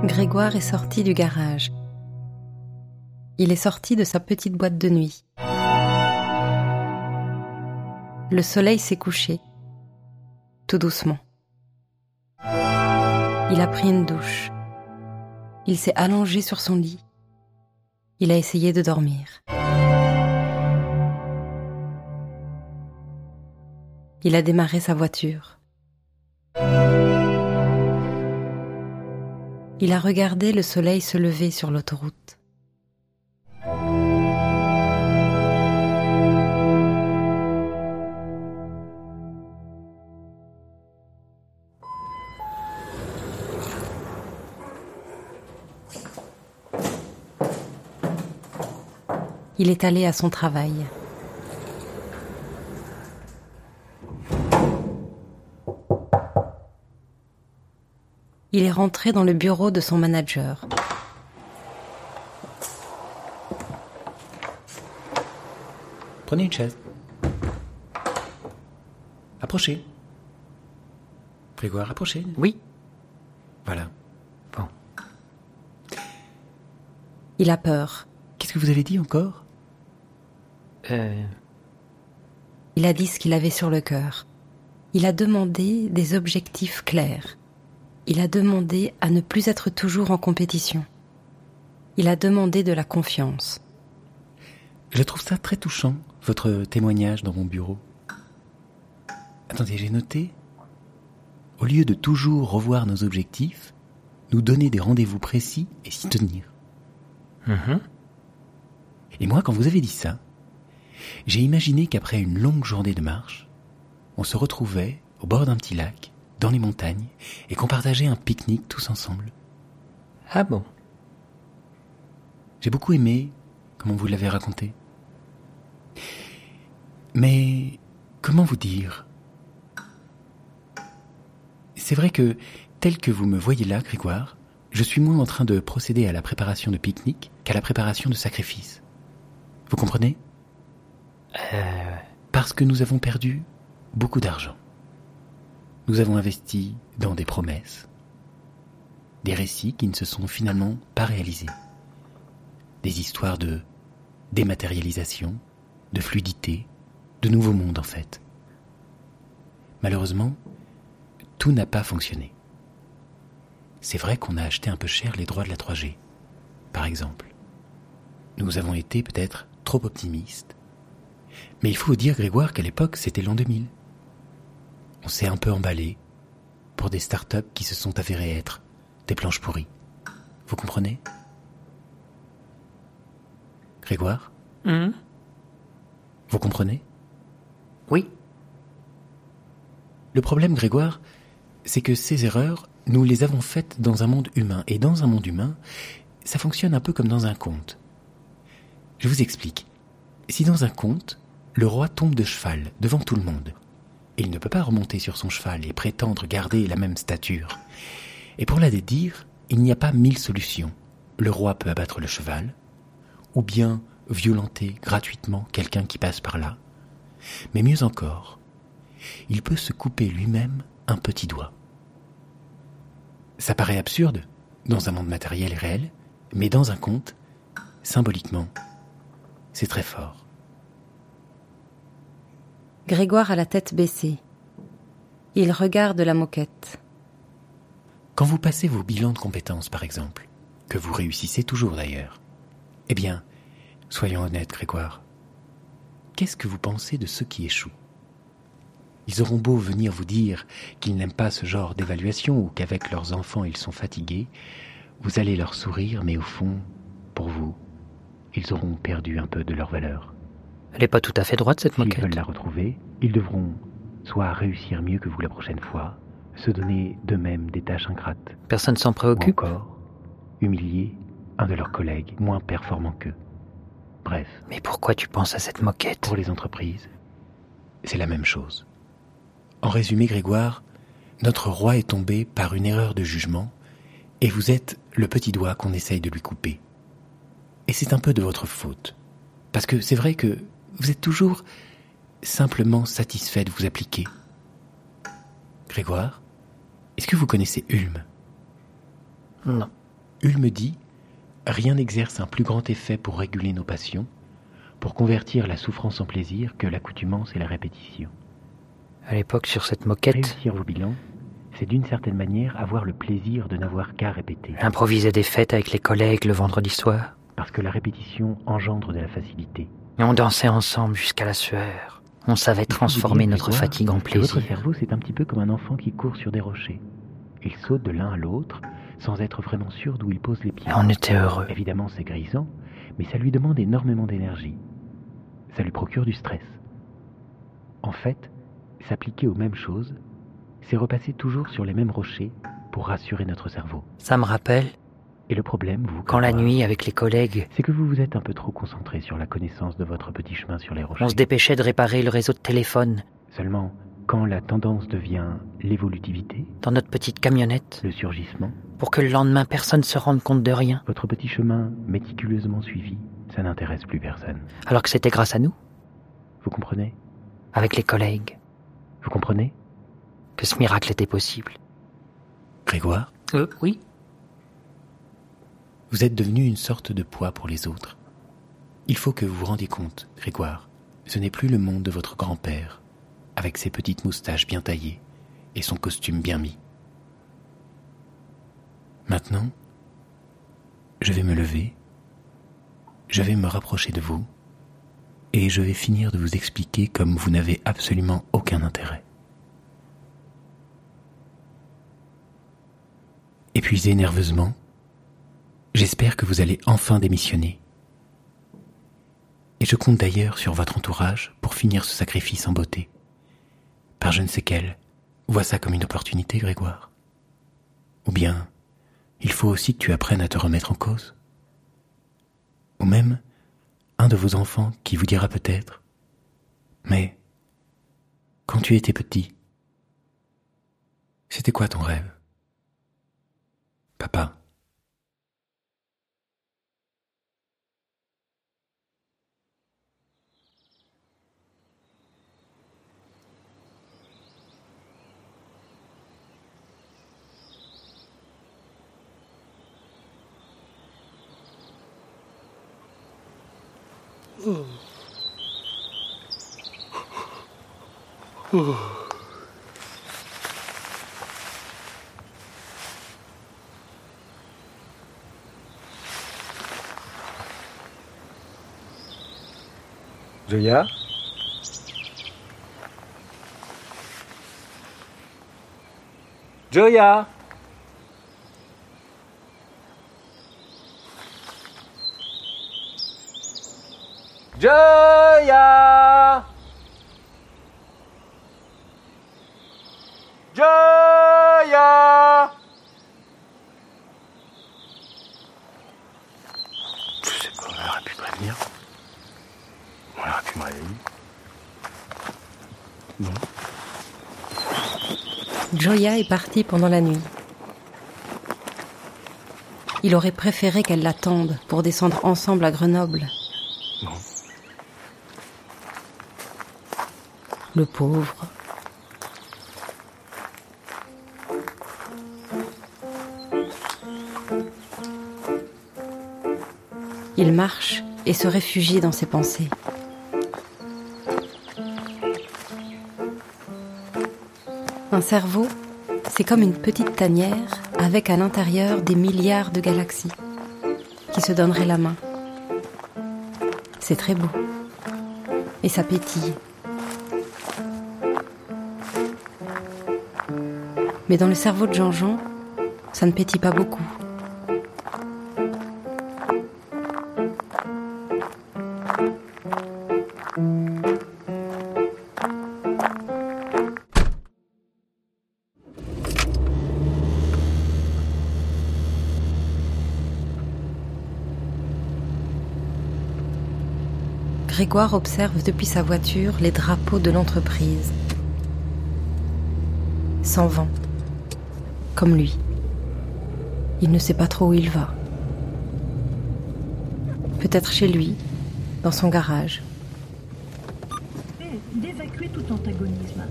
Grégoire est sorti du garage. Il est sorti de sa petite boîte de nuit. Le soleil s'est couché, tout doucement. Il a pris une douche. Il s'est allongé sur son lit. Il a essayé de dormir. Il a démarré sa voiture. Il a regardé le soleil se lever sur l'autoroute. Il est allé à son travail. Il est rentré dans le bureau de son manager. Prenez une chaise. Approchez. Grégoire, approchez. Oui. Voilà. Bon. Il a peur. Qu'est-ce que vous avez dit encore? Euh. Il a dit ce qu'il avait sur le cœur. Il a demandé des objectifs clairs. Il a demandé à ne plus être toujours en compétition. Il a demandé de la confiance. Je trouve ça très touchant, votre témoignage dans mon bureau. Attendez, j'ai noté. Au lieu de toujours revoir nos objectifs, nous donner des rendez-vous précis et s'y tenir. Mhm. Et moi, quand vous avez dit ça, j'ai imaginé qu'après une longue journée de marche, on se retrouvait au bord d'un petit lac, dans les montagnes, et qu'on partageait un pique-nique tous ensemble. Ah bon? J'ai beaucoup aimé comment vous l'avez raconté. Mais comment vous dire? C'est vrai que, tel que vous me voyez là, Grégoire, je suis moins en train de procéder à la préparation de pique-nique qu'à la préparation de sacrifice. Vous comprenez? Euh... Parce que nous avons perdu beaucoup d'argent. Nous avons investi dans des promesses, des récits qui ne se sont finalement pas réalisés, des histoires de dématérialisation, de fluidité, de nouveaux mondes en fait. Malheureusement, tout n'a pas fonctionné. c'est vrai qu'on a acheté un peu cher les droits de la 3G, par exemple. Nous avons été peut-être trop optimistes. Mais il faut vous dire, Grégoire, qu'à l'époque, c'était l'an 2000. On s'est un peu emballé pour des start-up qui se sont avérées être des planches pourries. Vous comprenez? Grégoire? Hum Vous comprenez? Oui. Le problème, Grégoire, c'est que ces erreurs, nous les avons faites dans un monde humain. Et dans un monde humain, ça fonctionne un peu comme dans un conte. Je vous explique. Si dans un conte, le roi tombe de cheval devant tout le monde, il ne peut pas remonter sur son cheval et prétendre garder la même stature. Et pour la dédire, il n'y a pas mille solutions. Le roi peut abattre le cheval, ou bien violenter gratuitement quelqu'un qui passe par là. Mais mieux encore, il peut se couper lui-même un petit doigt. Ça paraît absurde dans un monde matériel et réel, mais dans un conte, symboliquement, c'est très fort. Grégoire a la tête baissée. Il regarde la moquette. Quand vous passez vos bilans de compétences, par exemple, que vous réussissez toujours d'ailleurs, eh bien, soyons honnêtes, Grégoire. Qu'est-ce que vous pensez de ceux qui échouent Ils auront beau venir vous dire qu'ils n'aiment pas ce genre d'évaluation ou qu'avec leurs enfants ils sont fatigués, vous allez leur sourire, mais au fond, pour vous, ils auront perdu un peu de leur valeur. Elle n'est pas tout à fait droite, cette moquette. S'ils veulent la retrouver, ils devront soit réussir mieux que vous la prochaine fois, se donner d'eux-mêmes des tâches ingrates. Personne s'en préoccupe. Ou encore, humilier un de leurs collègues moins performants qu'eux. Bref. Mais pourquoi tu penses à cette moquette? Pour les entreprises, c'est la même chose. En résumé, Grégoire, notre roi est tombé par une erreur de jugement, et vous êtes le petit doigt qu'on essaye de lui couper. Et c'est un peu de votre faute. Parce que c'est vrai que vous êtes toujours simplement satisfait de vous appliquer. Grégoire, est-ce que vous connaissez Ulm? Non. Ulm dit Rien n'exerce un plus grand effet pour réguler nos passions, pour convertir la souffrance en plaisir que l'accoutumance et la répétition. À l'époque, sur cette moquette. Réussir vos bilans, c'est d'une certaine manière avoir le plaisir de n'avoir qu'à répéter. Improviser des fêtes avec les collègues le vendredi soir. Parce que la répétition engendre de la facilité. Et on dansait ensemble jusqu'à la sueur. On savait transformer notre fatigue en plaisir. Votre cerveau, c'est un petit peu comme un enfant qui court sur des rochers. Il saute de l'un à l'autre sans être vraiment sûr d'où il pose les pieds. Et on était heureux. Évidemment, c'est grisant, mais ça lui demande énormément d'énergie. Ça lui procure du stress. En fait, s'appliquer aux mêmes choses, c'est repasser toujours sur les mêmes rochers pour rassurer notre cerveau. Ça me rappelle et le problème, vous, quand la nuit, avec les collègues, c'est que vous vous êtes un peu trop concentré sur la connaissance de votre petit chemin sur les rochers. On se dépêchait de réparer le réseau de téléphone. Seulement, quand la tendance devient l'évolutivité, dans notre petite camionnette, le surgissement, pour que le lendemain personne se rende compte de rien, votre petit chemin méticuleusement suivi, ça n'intéresse plus personne. Alors que c'était grâce à nous Vous comprenez? Avec les collègues. Vous comprenez? Que ce miracle était possible. Grégoire? Euh, oui vous êtes devenu une sorte de poids pour les autres. Il faut que vous vous rendiez compte, Grégoire, ce n'est plus le monde de votre grand-père, avec ses petites moustaches bien taillées et son costume bien mis. Maintenant, je vais me lever, je vais me rapprocher de vous, et je vais finir de vous expliquer comme vous n'avez absolument aucun intérêt. Épuisé nerveusement, J'espère que vous allez enfin démissionner. Et je compte d'ailleurs sur votre entourage pour finir ce sacrifice en beauté. Par je ne sais quel, vois ça comme une opportunité, Grégoire. Ou bien, il faut aussi que tu apprennes à te remettre en cause. Ou même, un de vos enfants qui vous dira peut-être, mais, quand tu étais petit, c'était quoi ton rêve? Papa. 嗯。瑞亚。遮呀。Joya Joya Je sais pas, on aurait pu prévenir. On aurait pu me réveiller. Non. Joya est partie pendant la nuit. Il aurait préféré qu'elle l'attende pour descendre ensemble à Grenoble. Le pauvre. Il marche et se réfugie dans ses pensées. Un cerveau, c'est comme une petite tanière avec à l'intérieur des milliards de galaxies qui se donneraient la main. C'est très beau. Et ça pétille. Mais dans le cerveau de Jean-Jean, ça ne pétille pas beaucoup. Grégoire observe depuis sa voiture les drapeaux de l'entreprise. Sans vent, comme lui. Il ne sait pas trop où il va. Peut-être chez lui, dans son garage. D'évacuer tout antagonisme,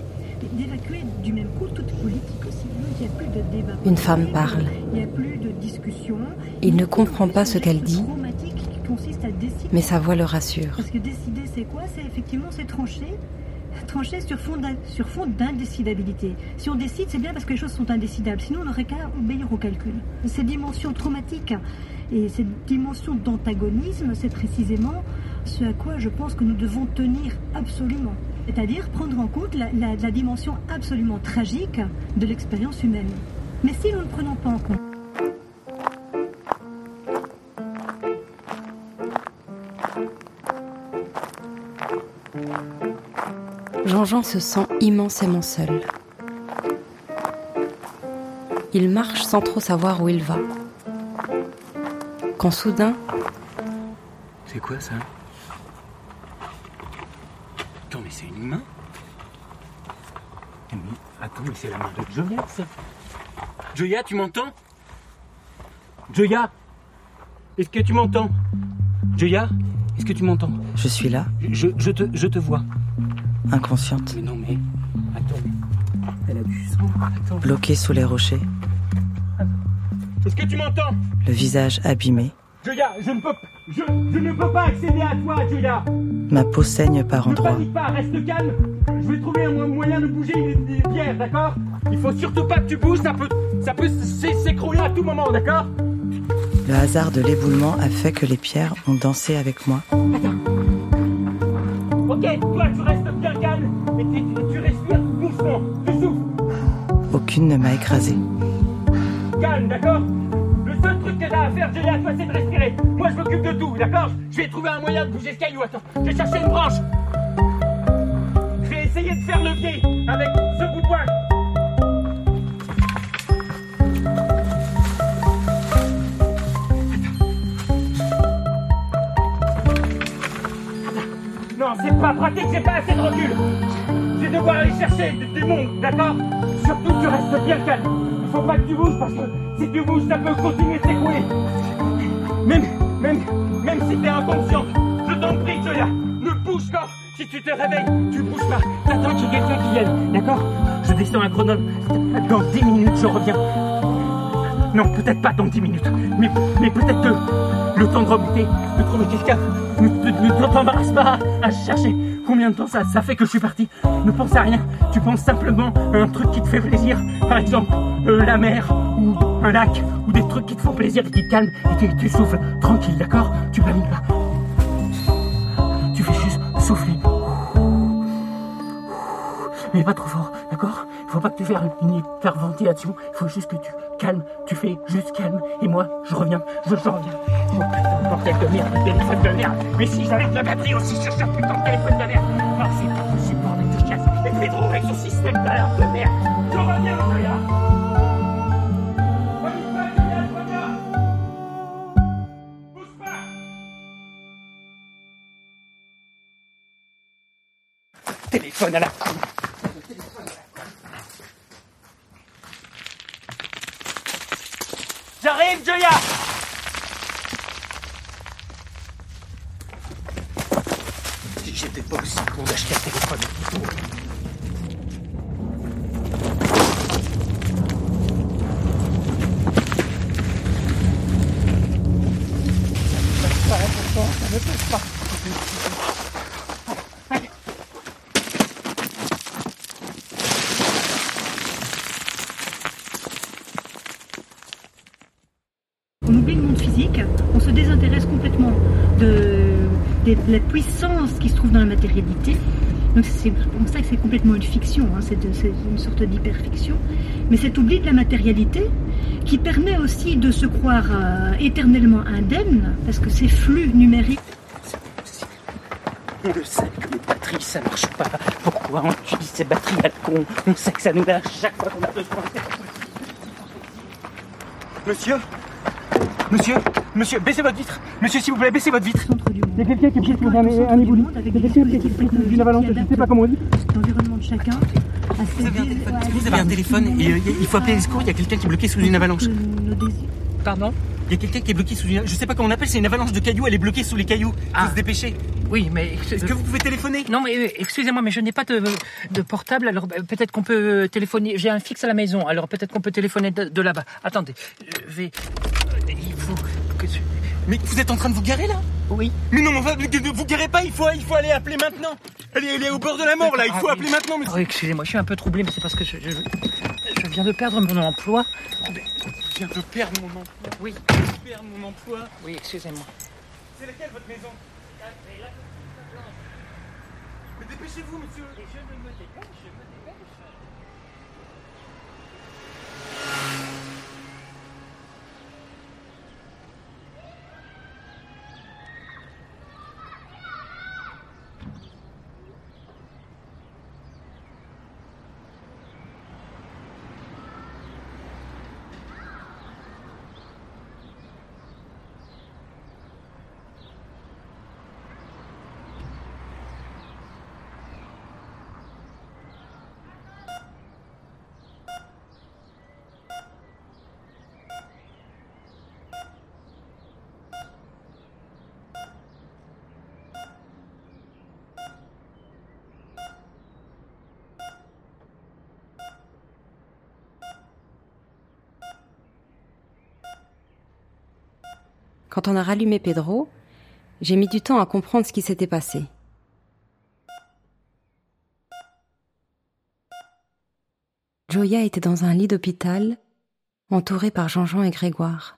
d'évacuer du même coup toute politique aussi. Il n'y a plus de débat. Une femme parle. Il n'y a plus de discussion. Il ne comprend pas ce qu'elle dit, mais sa voix le rassure. Parce que décider, c'est quoi? C'est effectivement, c'est trancher. Sur fond sur fond d'indécidabilité. Si on décide, c'est bien parce que les choses sont indécidables. Sinon, on n'aurait qu'à obéir au calcul. Ces dimensions traumatiques et cette dimension d'antagonisme, c'est précisément ce à quoi je pense que nous devons tenir absolument. C'est-à-dire prendre en compte la, la- la dimension absolument tragique de l'expérience humaine. Mais si nous ne prenons pas en compte Jean-Jean se sent immensément seul. Il marche sans trop savoir où il va. Quand soudain, C'est quoi ça? Attends, mais c'est une main? Mais attends, mais c'est la main de Joya, ça. Joya, tu m'entends? Joya! Est-ce que tu m'entends? Joya! Est-ce que tu m'entends? Je suis là, je, je te, je te vois. Inconsciente, Mais non, mais. Attends. Elle a du sang. Attends. bloquée sous les rochers, Est-ce que tu m'entends? Le visage abîmé, Joya, je ne peux je, je ne peux pas accéder à toi, Joya ma peau saigne par Ne endroits. panique pas, reste calme. Je vais trouver un mo- moyen de bouger pierres, d'accord? Il faut surtout pas que tu bouges, ça peut, ça peut s'écrouler à tout moment, d'accord? Le hasard de l'éboulement a fait que les pierres ont dansé avec moi. Ok, toi tu restes Ne m'a écrasé. calme, d'accord Le seul truc que t'as à faire, Joya, toi, c'est de respirer. Moi, je m'occupe de tout, d'accord Je vais trouver un moyen de bouger ce caillou. Attends, je vais chercher une branche. Je vais essayer de faire levier avec ce bout de bois. Non, c'est pas pratique, j'ai pas assez de recul. Je vais devoir aller chercher du, du monde, d'accord Surtout, tu restes bien calme. Il faut pas que tu bouges parce que si tu bouges, ça peut continuer de s'écrouler. Même, même, même si t'es inconscient, je t'en prie, Joya, ne bouge pas. Si tu te réveilles, tu bouges pas. T'attends qu'il y ait quelqu'un qui vienne, d'accord? Je descends à Grenoble. Dans 10 minutes, je reviens. Non, peut-être pas dans 10 minutes, mais, mais peut-être que le temps de rebuter, de trouver quelqu'un. Ne, ne- ne t'embarrasse pas à chercher. Combien de temps ça, fait que je suis parti Ne pense à rien. Tu penses simplement à un truc qui te fait plaisir. Par exemple, euh, la mer, ou un lac, ou des trucs qui te font plaisir qui te calment. Et tu, tu souffles tranquille, d'accord Tu paniques pas. Tu fais juste souffler. Mais pas trop fort, tu fasses une hyperventilation. Il faut juste que tu calmes. Tu fais juste calme. Et moi, je reviens. Je, je reviens. Oh putain, bordel de merde, téléphone de merde. Mais si j'arrête la batterie aussi sur ce putain de téléphone de merde. Non, c'est pas possible, bordel de chasse. Et Pedro avec son système d'alarme de merde. Je reviens, Andrea. Téléphone à la la puissance qui se trouve dans la matérialité. Donc c'est pour ça que c'est complètement une fiction, hein, c'est une sorte d'hyperfiction. Mais cet oubli de la matérialité qui permet aussi de se croire euh, éternellement indemne, parce que ces flux numériques On le sait que les batteries ça marche pas. Pourquoi on utilise ces batteries à la con? On sait que ça nous lâche chaque fois qu'on a besoin. Monsieur? Monsieur? Monsieur, baissez votre vitre Monsieur, s'il vous plaît, baissez votre vitre Il y a quelqu'un qui est un, un éboulis. Il y a quelqu'un qui est avalanche, je sais pas comment on dit. l'environnement de chacun. Vous avez un téléphone, vous avez un téléphone et euh, il faut appeler les secours, il y a quelqu'un qui est bloqué sous une avalanche. Pardon? Il y a quelqu'un qui est bloqué sous une... Je sais pas comment on appelle, c'est une avalanche de cailloux, elle est bloquée sous les cailloux. Faut se dépêcher. Oui, mais... Est-ce que vous pouvez téléphoner? Non, mais euh, excusez-moi, mais je n'ai pas de, de portable, alors euh, peut-être qu'on peut téléphoner. J'ai un fixe à la maison, alors peut-être qu'on peut téléphoner de, de là-bas. Attendez, je vais... euh, Il faut que... Mais vous êtes en train de vous garer là Oui. Mais non, mais enfin, ne vous garez pas, il faut, il faut aller appeler maintenant. Elle est, elle est au bord de la mort là, il faut Ah, appeler maintenant. monsieur. Oh, excusez-moi, je suis un peu troublé, mais c'est parce que je, je, je viens de perdre mon emploi. Je viens de perdre mon emploi. Oui. Je viens de perdre mon emploi. Oui, excusez-moi. C'est laquelle votre maison Mais dépêchez-vous, monsieur. je ne me dépêche, je me dépêche. Quand on a rallumé Pedro, j'ai mis du temps à comprendre ce qui s'était passé. Joya était dans un lit d'hôpital, entourée par Jean-Jean et Grégoire.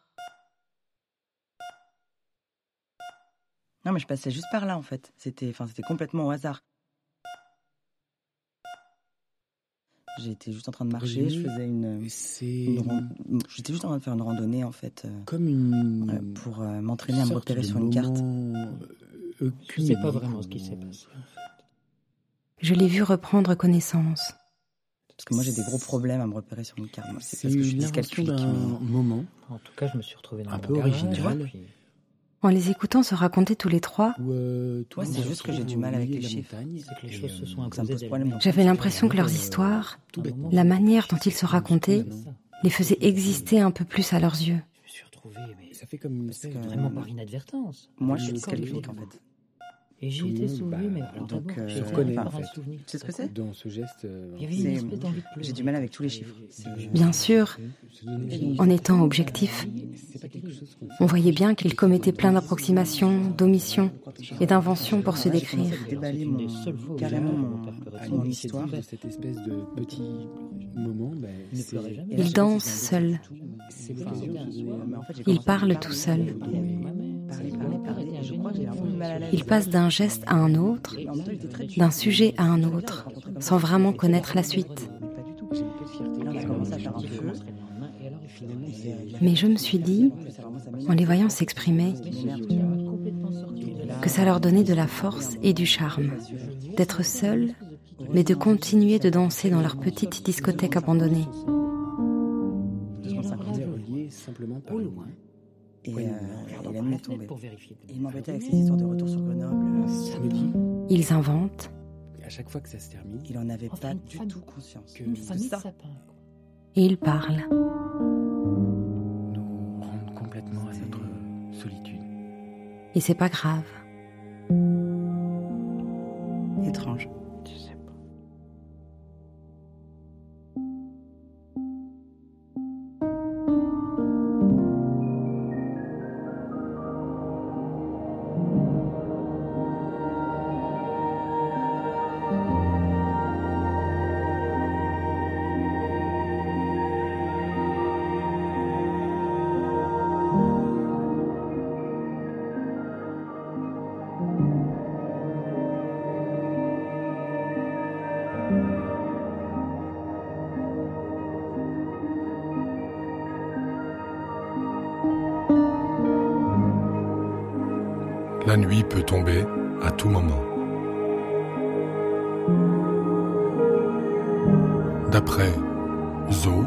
Non, mais je passais juste par là, en fait. C'était, c'était complètement au hasard. J'étais juste en train de marcher, je faisais une. J'étais juste en train de faire une randonnée, en fait. euh, Comme une. voilà, pour euh, m'entraîner à me repérer sur une carte. euh, Je sais pas vraiment ce qui s'est passé. Je l'ai vu reprendre connaissance. Parce que moi, j'ai des gros problèmes à me repérer sur une carte. Moi, C'est parce que je suis dyscalculique. d'un moment. En tout cas, je me suis retrouvé dans Un peu original. En les écoutant se raconter tous les trois, euh, Ouais, c'est juste que j'ai du mal avec les chiffres. euh, j'avais l'impression que leurs histoires, tout bêtement. la manière dont ils se racontaient, les faisaient exister un peu plus à leurs yeux. Je me suis retrouvé, mais Ça fait comme une espèce de- vraiment par inadvertance. Moi, je suis le- en fait. Et j'ai été sauvé, bah, mais alors donc, d'abord, euh, j'ai je été reconnais, par en un fait. souvenir. Tu sais ce que c'est Dans ce geste. euh. J'ai du mal avec tous les chiffres. Bien sûr, en étant objectif, on voyait bien qu'il commettait plein d'approximations, d'omissions et d'inventions pour se décrire. Mon, carrément mon, mon histoire. de cette espèce de petit moment, ben, Il danse seul. Il parle tout seul. Il passe d'un geste à un autre, d'un sujet à un autre, sans vraiment connaître la suite. Mais je me suis dit, en les voyant s'exprimer, que ça leur donnait de la force et du charme, d'être seuls, mais de continuer de danser dans leur petite discothèque abandonnée. Et, euh, et nuit est tombée. Et il m'embêtait avec ses histoires de retour sur Grenoble. euh, Ils inventent, À chaque fois que ça se termine, Il en avait pas du tout conscience. que de ça. et ils parlent. nous rendre complètement à notre solitude. Et c'est pas grave. Étrange. La nuit peut tomber à tout moment. D'après Zo,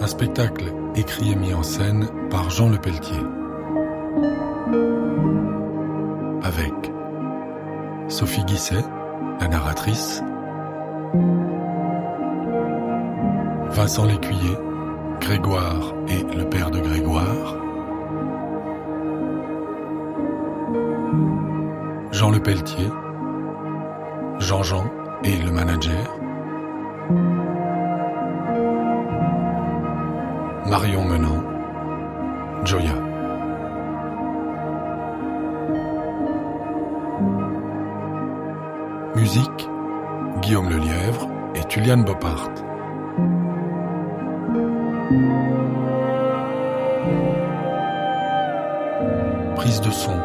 un spectacle écrit et mis en scène par Jean Le Pelletier. Avec Sophie Guisset, la narratrice, Vincent Lécuyer, Grégoire et le père de Grégoire, Jean Le Pelletier, Jean-Jean et le manager, Marion Menant, Joya. Musique, Guillaume Lelièvre et Tuliane Bopart. Prise de son,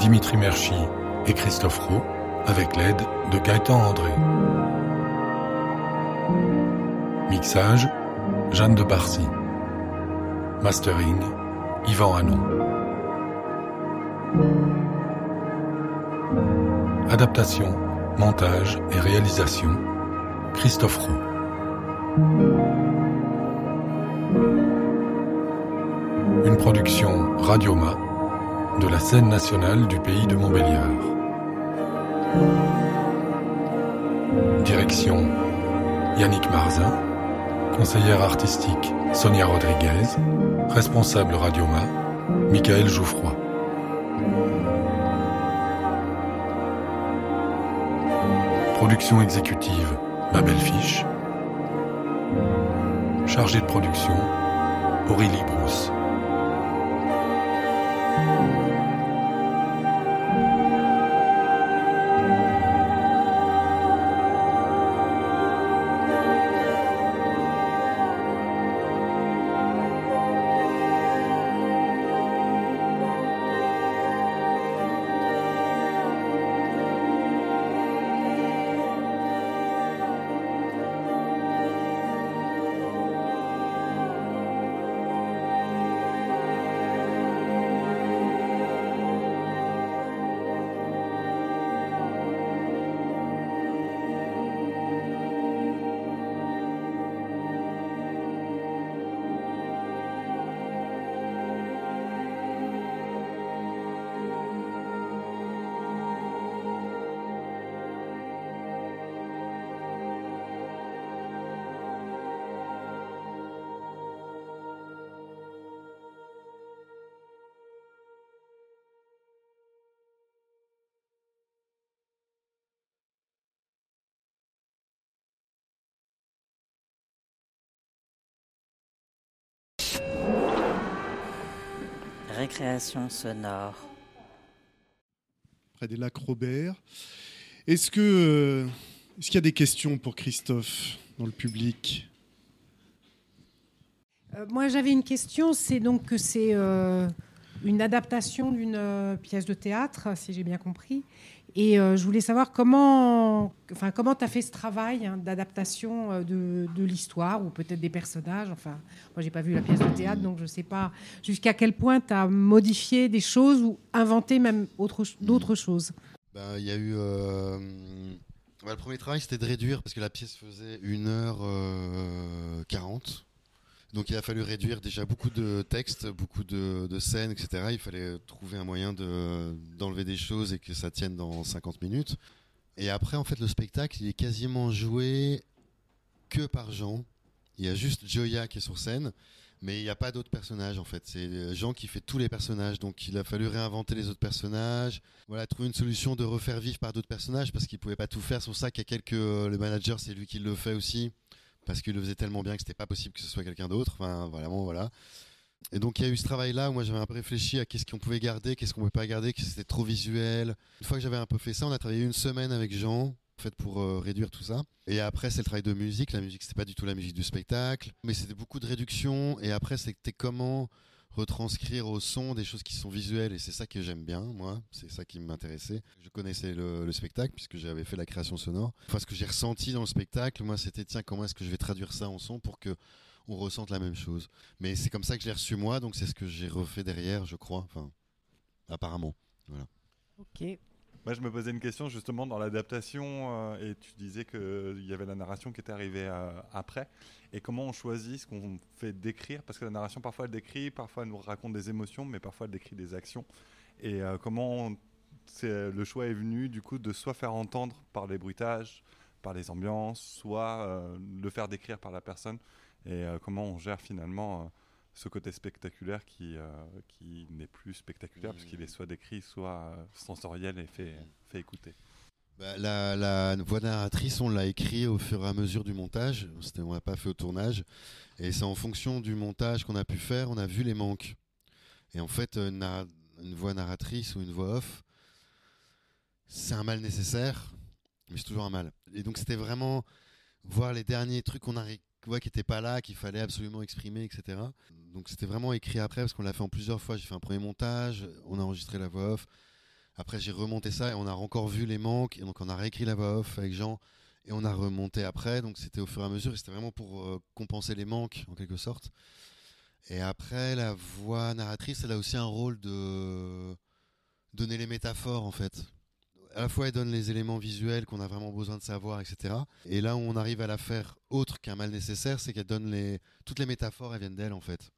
Dimitri Merchi et Christophe Rowe, avec l'aide de Gaëtan André. Mixage, Jeanne de Barcy. Mastering, Yvan Hanon. Adaptation, montage et réalisation, Christophe Roux. Une production Radioma de la scène nationale du pays de Montbéliard. Direction Yannick Marzin, conseillère artistique Sonia Rodriguez, responsable Radioma Michael Jouffroy. Production exécutive Babel Fiche. Chargé de production Aurélie Brousse. Récréation sonore. près des lacs Robert. Est-ce que euh, est-ce qu'il y a des questions pour Christophe dans le public? Euh, moi, j'avais une question. C'est donc que c'est euh, une adaptation d'une euh, pièce de théâtre, si j'ai bien compris. Et euh, je voulais savoir comment enfin, comment tu as fait ce travail hein, d'adaptation euh, de, de l'histoire ou peut-être des personnages. Enfin, moi, j'ai pas vu la pièce de théâtre, donc je ne sais pas jusqu'à quel point tu as modifié des choses ou inventé même autre, d'autres choses. Ben, Il y a eu. euh, bah, le premier travail, c'était de réduire parce que la pièce faisait 1h40. Donc il a fallu réduire déjà beaucoup de textes, beaucoup de, scènes, etc. Il fallait trouver un moyen de- d'enlever des choses et que ça tienne dans 50 minutes. Et après, en fait, le spectacle, il est quasiment joué que par Jean. Il y a juste Joya qui est sur scène, mais il n'y a pas d'autres personnages en fait. C'est Jean qui fait tous les personnages, donc il a fallu réinventer les autres personnages. Voilà, trouver une solution de refaire vivre par d'autres personnages parce qu'il pouvait pas tout faire. C'est pour ça qu'il y a quelques le manager, c'est lui qui le fait aussi parce qu'il le faisait tellement bien que c'était pas possible que ce soit quelqu'un d'autre. Enfin, vraiment, voilà. Et donc il y a eu ce travail-là où moi j'avais un peu réfléchi à qu'est-ce qu'on pouvait garder, qu'est-ce qu'on pouvait pas garder, que c'était trop visuel. Une fois que j'avais un peu fait ça, on a travaillé une semaine avec Jean en pour euh, réduire tout ça. Et après c'est le travail de musique. La musique c'était pas du tout la musique du spectacle, mais c'était beaucoup de réduction. Et après c'était comment retranscrire au son des choses qui sont visuelles et c'est ça que j'aime bien moi c'est ça qui m'intéressait. Je connaissais le, le spectacle puisque j'avais fait la création sonore. Enfin ce que j'ai ressenti dans le spectacle moi c'était tiens comment est-ce que je vais traduire ça en son pour que on ressente la même chose. Mais c'est comme ça que je l'ai reçu moi donc c'est ce que j'ai refait derrière je crois enfin apparemment. Voilà. Ok. Moi, je me posais une question justement dans l'adaptation, euh, et tu disais qu'il y avait la narration qui était arrivée euh, après. Et comment on choisit ce qu'on fait décrire? Parce que la narration, parfois, elle décrit, parfois, elle nous raconte des émotions, mais parfois, elle décrit des actions. Et euh, comment le choix est venu, du coup, de soit faire entendre par les bruitages, par les ambiances, soit euh, le faire décrire par la personne. Et euh, comment on gère finalement euh, ce côté spectaculaire qui, euh, qui n'est plus spectaculaire, puisqu'il est soit décrit, soit euh, sensoriel et fait, fait écouter. Bah, la, la voix narratrice, on l'a écrit au fur et à mesure du montage. On l'a pas fait au tournage. Et c'est en fonction du montage qu'on a pu faire, on a vu les manques. Et en fait, une, narra- une voix narratrice ou une voix off, c'est un mal nécessaire, mais c'est toujours un mal. Et donc c'était vraiment voir les derniers trucs qu'on a ouais, qui n'étaient pas là, qu'il fallait absolument exprimer, etc. Donc c'était vraiment écrit après, parce qu'on l'a fait en plusieurs fois. J'ai fait un premier montage, on a enregistré la voix off. Après, j'ai remonté ça et on a encore vu les manques. Et donc, on a réécrit la voix off avec Jean et on a remonté après. Donc, c'était au fur et à mesure c'était vraiment pour euh, compenser les manques en quelque sorte. Et après, la voix narratrice, elle a aussi un rôle de donner les métaphores en fait. À la fois, elle donne les éléments visuels qu'on a vraiment besoin de savoir, etc. Et là où on arrive à la faire autre qu'un mal nécessaire, c'est qu'elle donne toutes les métaphores, elles viennent d'elle en fait.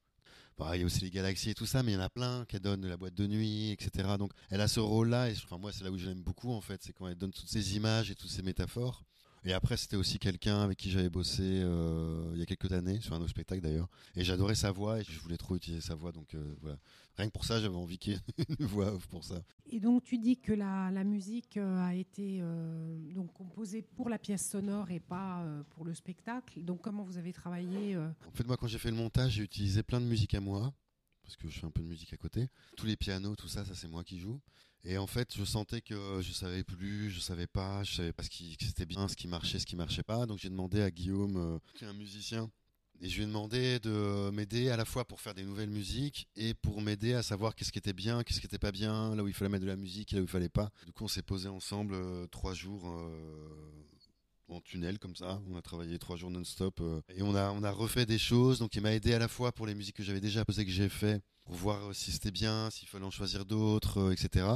Il y a aussi les galaxies et tout ça, mais il y en a plein qu'elle donne la boîte de nuit, etc. Donc elle a ce rôle-là, et enfin, moi c'est là où je l'aime beaucoup en fait, c'est quand elle donne toutes ces images et toutes ces métaphores. Et après c'était aussi quelqu'un avec qui j'avais bossé euh, il y a quelques années, sur un autre spectacle d'ailleurs, et j'adorais sa voix et je voulais trop utiliser sa voix, donc euh, voilà. Rien que pour ça j'avais envie qu'il y ait une voix off pour ça. Et donc tu dis que la, la musique euh, a été euh, donc composée pour la pièce sonore et pas euh, pour le spectacle. Donc comment vous avez travaillé euh, En fait, moi, quand j'ai fait le montage, j'ai utilisé plein de musique à moi, parce que je fais un peu de musique à côté. Tous les pianos, tout ça, ça c'est moi qui joue. Et en fait, je sentais que je savais plus, je savais pas, je savais pas ce qui c'était bien, ce qui marchait, ce qui marchait pas. Donc j'ai demandé à Guillaume, qui est un musicien, et je lui ai demandé de m'aider à la fois pour faire des nouvelles musiques et pour m'aider à savoir qu'est-ce qui était bien, qu'est-ce qui était pas bien, là où il fallait mettre de la musique, et là où il fallait pas. Du coup, on s'est posé ensemble euh, trois jours euh, en tunnel comme ça. On a travaillé trois jours non-stop euh, et on a on a refait des choses. Donc il m'a aidé à la fois pour les musiques que j'avais déjà posées que j'ai fait pour voir si c'était bien, s'il fallait en choisir d'autres, etc.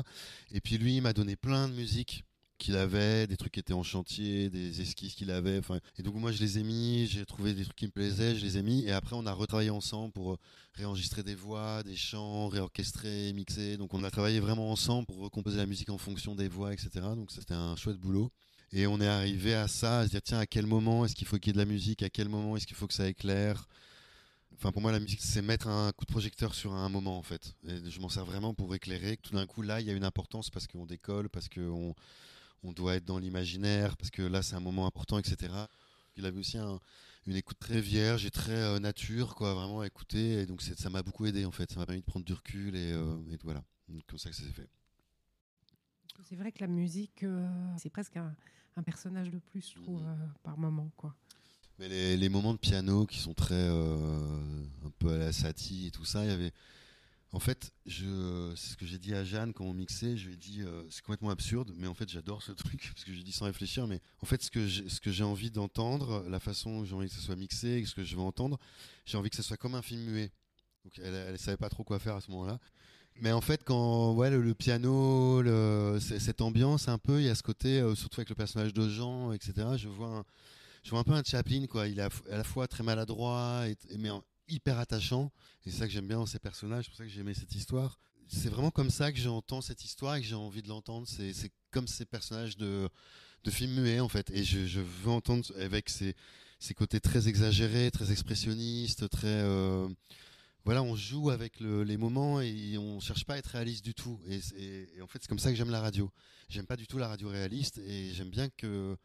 Et puis lui, il m'a donné plein de musiques qu'il avait, des trucs qui étaient en chantier, des esquisses qu'il avait. Enfin, et donc moi je les ai mis, j'ai trouvé des trucs qui me plaisaient, je les ai mis. Et après on a retravaillé ensemble pour euh, réenregistrer des voix, des chants, réorchestrer, mixer. Donc on a travaillé vraiment ensemble pour recomposer la musique en fonction des voix, etc. Donc c'était un chouette boulot. Et on est arrivé à ça, à se dire tiens à quel moment est-ce qu'il faut qu'il y ait de la musique, à quel moment est-ce qu'il faut que ça éclaire? Enfin pour moi la musique c'est mettre un coup de projecteur sur un moment en fait. Et je m'en sers vraiment pour éclairer. Tout d'un coup là il y a une importance parce qu'on décolle, parce qu'on on doit être dans l'imaginaire, parce que là c'est un moment important, etc. Il avait aussi un- une écoute très vierge et très euh, nature, quoi, vraiment à écouter. Et donc ça m'a beaucoup aidé en fait. Ça m'a permis de prendre du recul et, euh, et voilà. Donc, comme ça que ça s'est fait. C'est vrai que la musique, euh, c'est presque un, un personnage de plus, je trouve, euh, par moment. Quoi. Mais les, les moments de piano qui sont très un peu à la Satie et tout ça, il y avait En fait, je, c'est ce que j'ai dit à Jeanne quand on mixait. Je lui ai dit, euh, c'est complètement absurde, mais en fait, j'adore ce truc parce que j'ai dit sans réfléchir. Mais en fait, ce que j'ai, ce que j'ai envie d'entendre, la façon dont j'ai envie que ce soit mixé, ce que je veux entendre, j'ai envie que ce soit comme un film muet. Donc, elle, elle savait pas trop quoi faire à ce moment-là. Mais en fait, quand ouais, le, le piano, cette ambiance un peu, il y a ce côté, euh, surtout avec le personnage de Jean, etc. Je vois, un, je vois un peu un Chaplin, quoi. Il est à, la fois très maladroit, mais en- hyper attachant. Et c'est ça que j'aime bien dans ces personnages. C'est pour ça que j'ai aimé cette histoire. C'est vraiment comme ça que j'entends cette histoire et que j'ai envie de l'entendre. C'est, comme ces personnages de, de films muets, en fait. Et je, veux entendre avec ces, ces côtés très exagérés, très expressionnistes, très, euh, voilà, on joue avec le- les moments et on cherche pas à être réaliste du tout. Et, et en fait, c'est comme ça que j'aime la radio. J'aime pas du tout la radio réaliste et j'aime bien que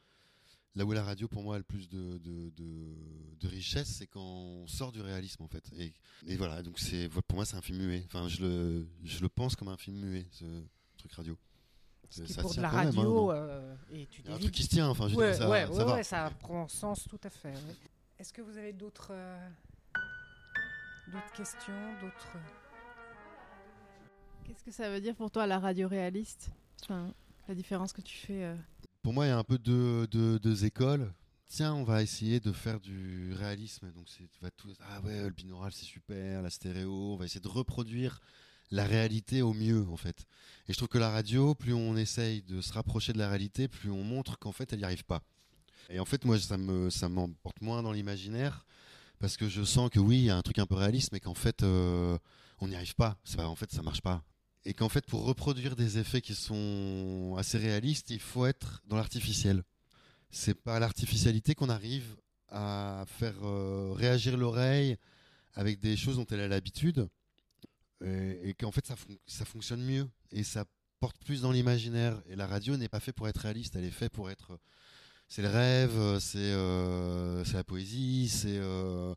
là où la radio pour moi a le plus de, de, de, de richesse, c'est quand on sort du réalisme en fait. Et, et voilà, donc c'est pour moi c'est un film muet. Enfin, je le, je le pense comme un film muet, ce truc radio. Ce qui Ça pour de tient la quand même, hein, radio, non euh, et tu Il y a un truc qui se tient, enfin, je ouais, ça- ouais, ça ouais, va. ouais, ça prend sens tout à fait. ouais. Est-ce que vous avez d'autres euh, d'autres questions, d'autres Qu'est-ce que ça veut dire pour toi la radio réaliste? Enfin, la différence que tu fais. euh, Pour moi, il y a un peu deux, écoles. Tiens, on va essayer de faire du réalisme. Donc, c'est vas tout. Ah ouais, le binaural, c'est super, la stéréo. On va essayer de reproduire la réalité au mieux, en fait. Et je trouve que la radio, plus on essaye de se rapprocher de la réalité, plus on montre qu'en fait, elle n'y arrive pas. Et en fait, moi, ça me, ça m'emporte moins dans l'imaginaire parce que je sens que oui, il y a un truc un peu réaliste, mais qu'en fait, euh, on n'y arrive pas. Pas, en fait, ça marche pas. Et qu'en fait, pour reproduire des effets qui sont assez réalistes, il faut être dans l'artificiel. C'est par l'artificialité qu'on arrive à faire euh, réagir l'oreille avec des choses dont elle a l'habitude et, qu'en fait ça, fon- ça fonctionne mieux et ça porte plus dans l'imaginaire. Et la radio n'est pas fait pour être réaliste, elle est faite pour être. C'est le rêve, c'est euh, c'est la poésie, c'est euh,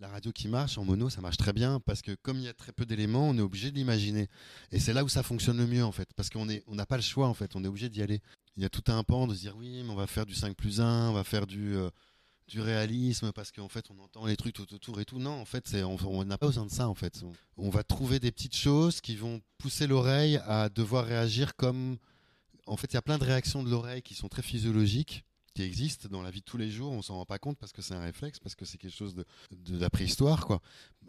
la radio qui marche en mono, ça marche très bien parce que comme il y a très peu d'éléments, on est obligé de l'imaginer. Et c'est là où ça fonctionne le mieux en fait, parce qu'on est, on n'a pas le choix en fait, on est obligé d'y aller. Il y a tout un pan de se dire oui, mais on va faire du 5 plus 1, on va faire du euh, du réalisme parce qu'en fait on entend les trucs tout autour et tout. Non, en fait, c'est on n'a pas besoin de ça en fait. On va trouver des petites choses qui vont pousser l'oreille à devoir réagir comme en fait, il y a plein de réactions de l'oreille qui sont très physiologiques, qui existent dans la vie de tous les jours. On s'en rend pas compte parce que c'est un réflexe, parce que c'est quelque chose de, de la préhistoire, quoi.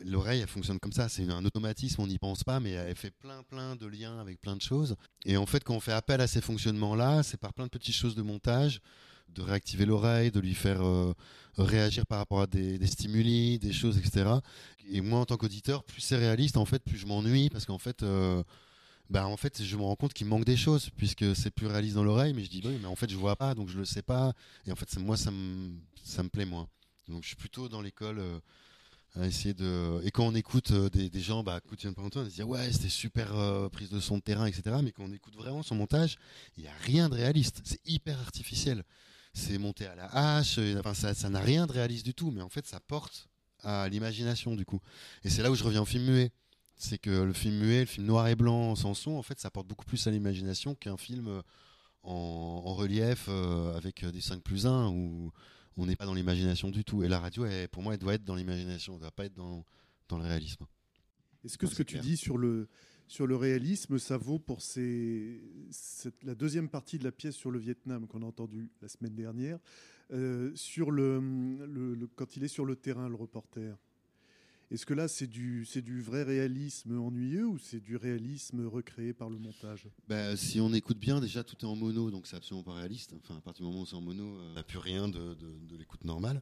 L'oreille, elle fonctionne comme ça. C'est un automatisme, on n'y pense pas, mais elle fait plein, plein de liens avec plein de choses. Et en fait, quand on fait appel à ces fonctionnements-là, c'est par plein de petites choses de montage, de réactiver l'oreille, de lui faire euh, réagir par rapport à des, des stimuli, des choses, etc. Et moi, en tant qu'auditeur, plus c'est réaliste, en fait, plus je m'ennuie parce qu'en fait, euh, bah en fait, je me rends compte qu'il manque des choses puisque c'est plus réaliste dans l'oreille, mais je dis bah oui, mais en fait, je vois pas, donc je le sais pas. Et en fait, moi, ça me ça me plaît moins. Donc, je suis plutôt dans l'école. euh, à essayer de et quand on écoute euh, des, des gens bah écoute Yann Parenton, on se dit ouais c'était super euh, prise de son de terrain etc mais quand on écoute vraiment son montage il y a rien de réaliste c'est hyper artificiel c'est monté à la hache euh, enfin ça ça n'a rien de réaliste du tout mais en fait ça porte à l'imagination du coup et c'est là où je reviens au film muet c'est que le film muet le film noir et blanc sans son en fait ça porte beaucoup plus à l'imagination qu'un film euh, en, en relief euh, avec des 5 plus 1 où on n'est pas dans l'imagination du tout. Et la radio, elle, pour moi, elle doit être dans l'imagination, elle ne doit pas être dans, dans le réalisme. Est-ce que ce que tu dis sur le, sur le réalisme, ça vaut pour ces, cette- la deuxième partie de la pièce sur le Vietnam qu'on a entendue la semaine dernière, euh, sur le, le- le- quand il est sur le terrain, le reporter? Est-ce que là, c'est du, c'est du vrai réalisme ennuyeux ou c'est du réalisme recréé par le montage? Bah, si on écoute bien, déjà tout est en mono, donc c'est absolument pas réaliste. Enfin, à partir du moment où c'est en mono, euh, on n'a plus rien de, de- de l'écoute normale.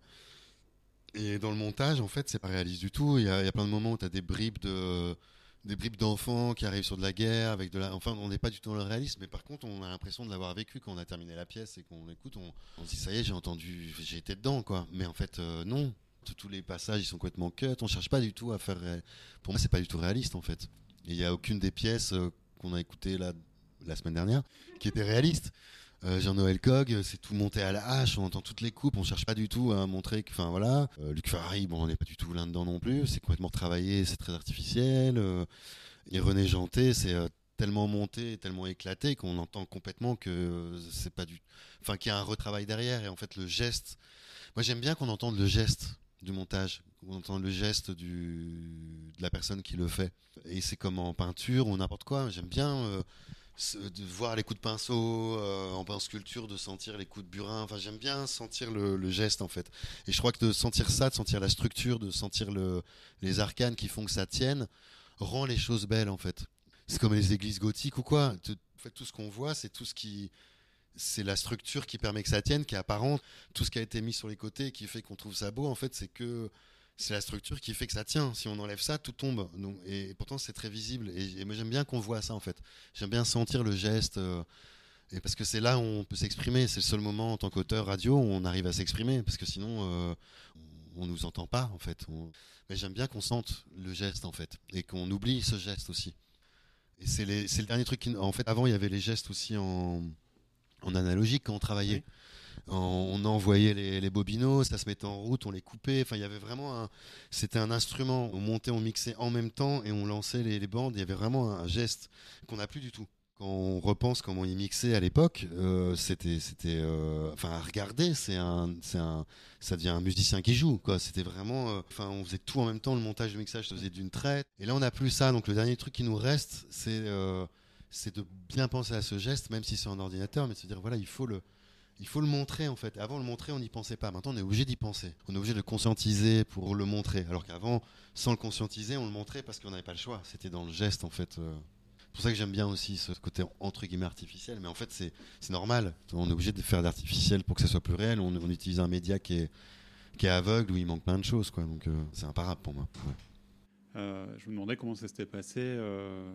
Et dans le montage, en fait, c'est pas réaliste du tout. Il y a, il y a plein de moments où tu as des bribes de des bribes d'enfants qui arrivent sur de la guerre avec de la enfin on n'est pas du tout dans le réalisme mais par contre on a l'impression de l'avoir vécu quand on a terminé la pièce et qu'on l'écoute on, on se dit ça y est j'ai entendu j'ai été dedans quoi mais en fait euh, non Tous- les passages ils sont complètement cut on cherche pas du tout à faire pour moi c'est pas du tout réaliste en fait il y a aucune des pièces euh, qu'on a écoutées là la semaine dernière qui était réaliste euh, Jean-Noël Cog, c'est tout monté à la hache, on entend toutes les coupes, on cherche pas du tout à montrer que, enfin voilà. Euh, Luc Ferrari, bon, on n'est pas du tout là-dedans non plus, c'est complètement travaillé, c'est très artificiel. et René Janté, c'est tellement monté, tellement éclaté qu'on entend complètement que c'est pas du, enfin qu'il y a un retravail derrière et en fait le geste. Moi j'aime bien qu'on entende le geste du montage. On entend le geste de la personne qui le fait. Et c'est comme en peinture ou n'importe quoi. J'aime bien euh, de voir les coups de pinceau, euh, en sculpture, de sentir les coups de burin. Enfin, j'aime bien sentir le, geste en fait. Et je crois que de sentir ça, de sentir la structure, de sentir le, les arcanes qui font que ça tienne, rend les choses belles en fait. C'est comme les églises gothiques ou quoi. Tout ce qu'on voit, c'est tout ce qui c'est la structure qui permet que ça tienne, qui est apparente. Tout ce qui a été mis sur les côtés, qui fait qu'on trouve ça beau, en fait, c'est que c'est la structure qui fait que ça tient. Si on enlève ça, tout tombe. Et, pourtant, c'est très visible. Et, moi, j'aime bien qu'on voit ça, en fait. J'aime bien sentir le geste. euh, et parce que c'est là où on peut s'exprimer. C'est le seul moment en tant qu'auteur radio où on arrive à s'exprimer. Parce que sinon, euh, on nous entend pas, en fait. Mais j'aime bien qu'on sente le geste, en fait. Et qu'on oublie ce geste aussi. C'est le dernier truc. En fait, avant, il y avait les gestes aussi en, en analogique quand on travaillait. On envoyait les, les bobinos, ça se mettait en route, on les coupait. Enfin, il y avait vraiment un. C'était un instrument. On montait, on mixait en même temps et on lançait les, les bandes. Il y avait vraiment un geste qu'on n'a plus du tout. Quand on repense comment ils mixaient à l'époque, euh, c'était, c'était, euh, enfin, à regarder, c'est un, c'est un, ça devient un musicien qui joue, quoi. C'était vraiment, euh, enfin, on faisait tout en même temps, le montage, le mixage se faisait d'une traite. Et là, on n'a plus ça. Donc, le dernier truc qui nous reste, c'est, c'est de bien penser à ce geste, même si c'est en ordinateur, mais de se dire, voilà, il faut le, il faut le montrer en fait. Avant le montrer, on n'y pensait pas. Maintenant, on est obligé d'y penser. On est obligé de le conscientiser pour le montrer. Alors qu'avant, sans le conscientiser, on le montrait parce qu'on n'avait pas le choix. C'était dans le geste en fait. euh. C'est pour ça que j'aime bien aussi ce côté entre guillemets artificiel. Mais en fait, c'est normal. On est obligé de faire d'artificiel pour que ça soit plus réel. On, utilise un média qui est, qui est aveugle où il manque plein de choses. Quoi. Donc euh, c'est imparable pour moi. Euh, je me demandais comment ça s'était passé euh,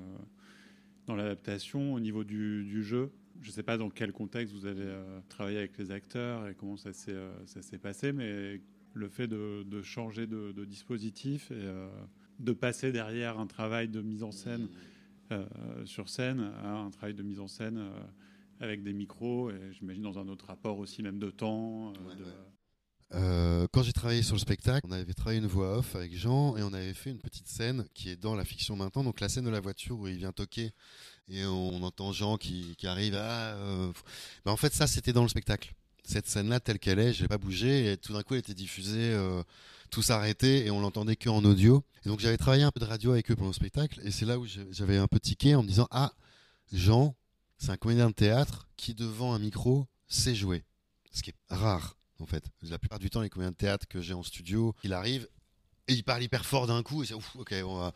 dans l'adaptation au niveau du, du jeu. Je ne sais pas dans quel contexte vous avez euh, travaillé avec les acteurs et comment ça s'est euh, passé, mais le fait de, de changer de, de dispositif et euh, de passer derrière un travail de mise en scène sur scène à un travail de mise en scène avec des micros et j'imagine dans un autre rapport aussi même de temps. de- Euh, quand j'ai travaillé sur le spectacle, on avait travaillé une voix off avec Jean et on avait fait une petite scène qui est dans la fiction maintenant. Donc la scène de la voiture où il vient toquer et on entend Jean qui, qui arrive. Ah, euh, ben, en fait, ça c'était dans le spectacle. Cette scène-là, telle qu'elle est, j'ai pas bougé et tout d'un coup, elle était diffusée, euh, tout s'arrêtait et on l'entendait que en audio. Et donc j'avais travaillé un peu de radio avec eux pendant le spectacle et c'est là où j'avais un peu tiqué en me disant ah Jean, c'est un comédien de théâtre qui devant un micro sait jouer, ce qui est rare en fait. La plupart du temps, les comédiens de théâtre que j'ai en studio, il arrive et il parle hyper fort d'un coup et c'est ouf, ok, on va,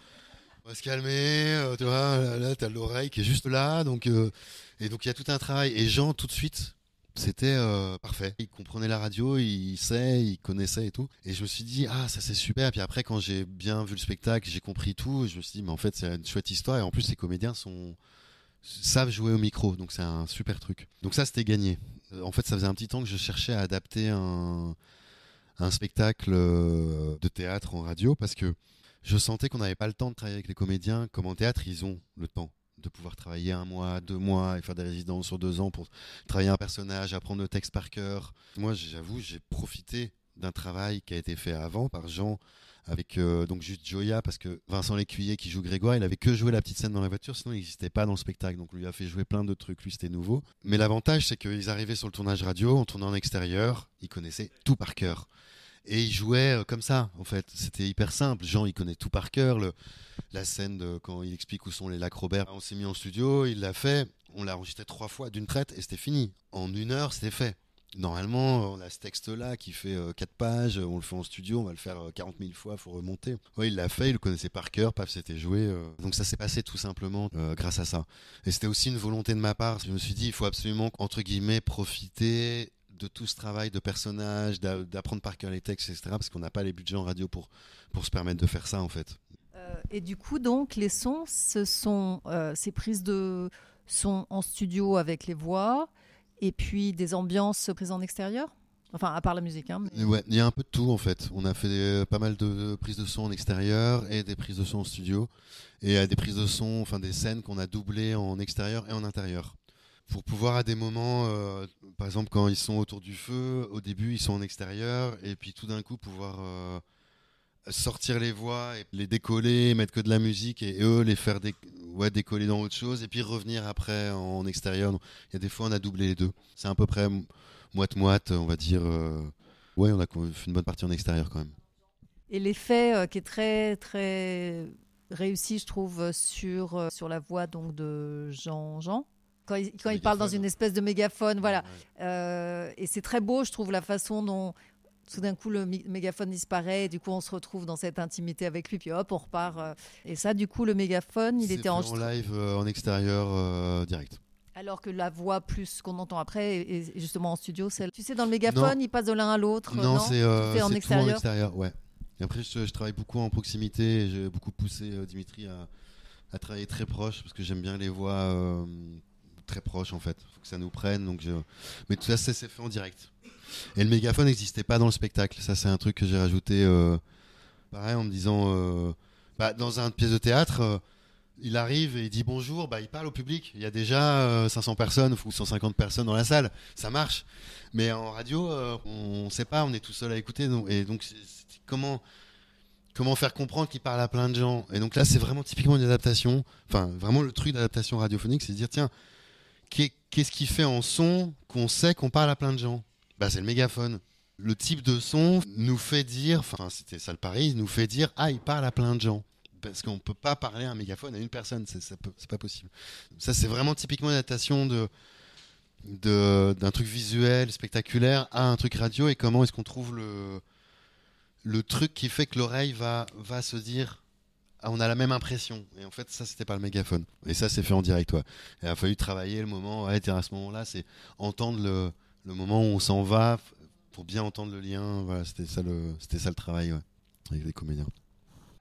se calmer, euh, tu vois, là, là t'as l'oreille qui est juste là, donc euh, et donc il y a tout un travail. Et Jean, tout de suite, c'était euh, parfait. Il comprenait la radio, il sait, il connaissait et tout. Et je me suis dit ah ça c'est super. Puis après quand j'ai bien vu le spectacle, j'ai compris tout. Je me suis dit mais en fait c'est une chouette histoire et en plus les comédiens sont savent jouer au micro, donc c'est un super truc. Donc ça c'était gagné. Euh, En fait ça faisait un petit temps que je cherchais à adapter un un spectacle euh, de théâtre en radio parce que je sentais qu'on n'avait pas le temps de travailler avec les comédiens. Comme en théâtre, ils ont le temps de pouvoir travailler un mois, deux mois et faire des résidences sur deux ans pour travailler un personnage, apprendre le texte par cœur. Moi, j'avoue, j'ai profité d'un travail qui a été fait avant par Jean avec euh, donc juste Joya parce que Vincent Lécuyer qui joue Grégoire il avait que joué la petite scène dans la voiture sinon il n'existait pas dans le spectacle. Donc on lui a fait jouer plein de trucs lui c'était nouveau. Mais l'avantage c'est qu'ils arrivaient sur le tournage radio on tournait en extérieur ils connaissaient tout par cœur. Et ils jouaient euh, comme ça en fait. C'était hyper simple. Jean il connaît tout par cœur. La scène quand il explique où sont les lacs Robert. On s'est mis en studio il l'a fait. On l'a enregistré trois fois d'une traite et c'était fini. En une heure c'était fait Normalement, on a ce texte-là qui fait 4 pages, on le fait en studio, on va le faire euh, 40 000 fois, faut remonter. Ouais, il l'a fait, il le connaissait par cœur, paf, c'était joué. euh. Donc ça s'est passé tout simplement euh, grâce à ça. Et c'était aussi une volonté de ma part. Je me suis dit, il faut absolument, entre guillemets, profiter de tout ce travail de personnage, d'a- d'apprendre par cœur les textes, etc. Parce qu'on n'a pas les budgets en radio pour, pour se permettre de faire ça, en fait. Euh, et du coup, donc, les sons, ce sont euh, ces prises de son en studio avec les voix et puis des ambiances prises en extérieur? Enfin, à part la musique. Hein, il y a un peu de tout en fait. On a fait euh, pas mal de prises de son en extérieur et des prises de son en studio. Et euh, des prises de son, enfin des scènes qu'on a doublées en extérieur et en intérieur. Pour pouvoir à des moments, euh, par exemple quand ils sont autour du feu, au début ils sont en extérieur et puis tout d'un coup pouvoir sortir les voix et les décoller, mettre que de la musique et, et eux les faire dé- ouais, décoller dans autre chose et puis revenir après en extérieur. Donc, Il y a des fois on a doublé les deux. C'est à peu près moite-moite, on va dire. euh, Ouais, on a fait une bonne partie en extérieur quand même. Et l'effet euh, qui est très, très réussi, je trouve, sur, euh, sur la voix donc, de Jean Jean. Quand il, quand il parle dans une espèce de mégaphone, voilà. Euh, et c'est très beau, je trouve, la façon dont tout d'un coup le mégaphone disparaît, et du coup on se retrouve dans cette intimité avec lui, puis hop, on repart. euh. Et ça, du coup, le mégaphone, il C'est était fait en enregistré. live, euh, en extérieur, euh, direct. Alors que la voix plus qu'on entend après, et et justement en studio, c'est. Tu sais, dans le mégaphone, Non. il passe de l'un à l'autre. Non, c'est euh, Tout est en c'est tout extérieur. en extérieur, ouais. Et après, je, je travaille beaucoup en proximité. et J'ai beaucoup poussé Dimitri à, à travailler très proche parce que j'aime bien les voix très proches en fait. Faut que ça nous prenne. Donc je... Mais tout ça, c'est c'est fait en direct. Et le mégaphone n'existait pas dans le spectacle. Ça, c'est un truc que j'ai rajouté. euh, pareil, en me disant, euh, bah, dans une pièce de théâtre. euh, il arrive et il dit bonjour, bah, il parle au public. Il y a déjà euh, 500 personnes ou 150 personnes dans la salle. Ça marche. Mais en radio, on ne sait pas, on est tout seul à écouter. et donc, comment, comment faire comprendre qu'il parle à plein de gens Et donc là, c'est vraiment typiquement une adaptation. Enfin, vraiment le truc d'adaptation radiophonique, c'est de dire tiens, qu'est- qu'est-ce qui fait en son qu'on sait qu'on parle à plein de gens? Bah, C'est le mégaphone. Le type de son nous fait dire, enfin, c'était ça le pari, nous fait dire ah, il parle à plein de gens parce qu'on peut pas parler à un mégaphone à une personne, c'est pas possible. Ça, c'est vraiment typiquement une adaptation de d'un truc visuel, spectaculaire, à un truc radio, et comment est-ce qu'on trouve le le truc qui fait que l'oreille va va se dire ah, on a la même impression. Et en fait, ça, c'était pas le mégaphone. Et ça, c'est fait en direct. Et il a fallu travailler le moment, ouais, à ce moment-là, c'est entendre le, le moment où on s'en va pour bien entendre le lien. Voilà, c'était ça le, c'était ça le travail, avec les comédiens.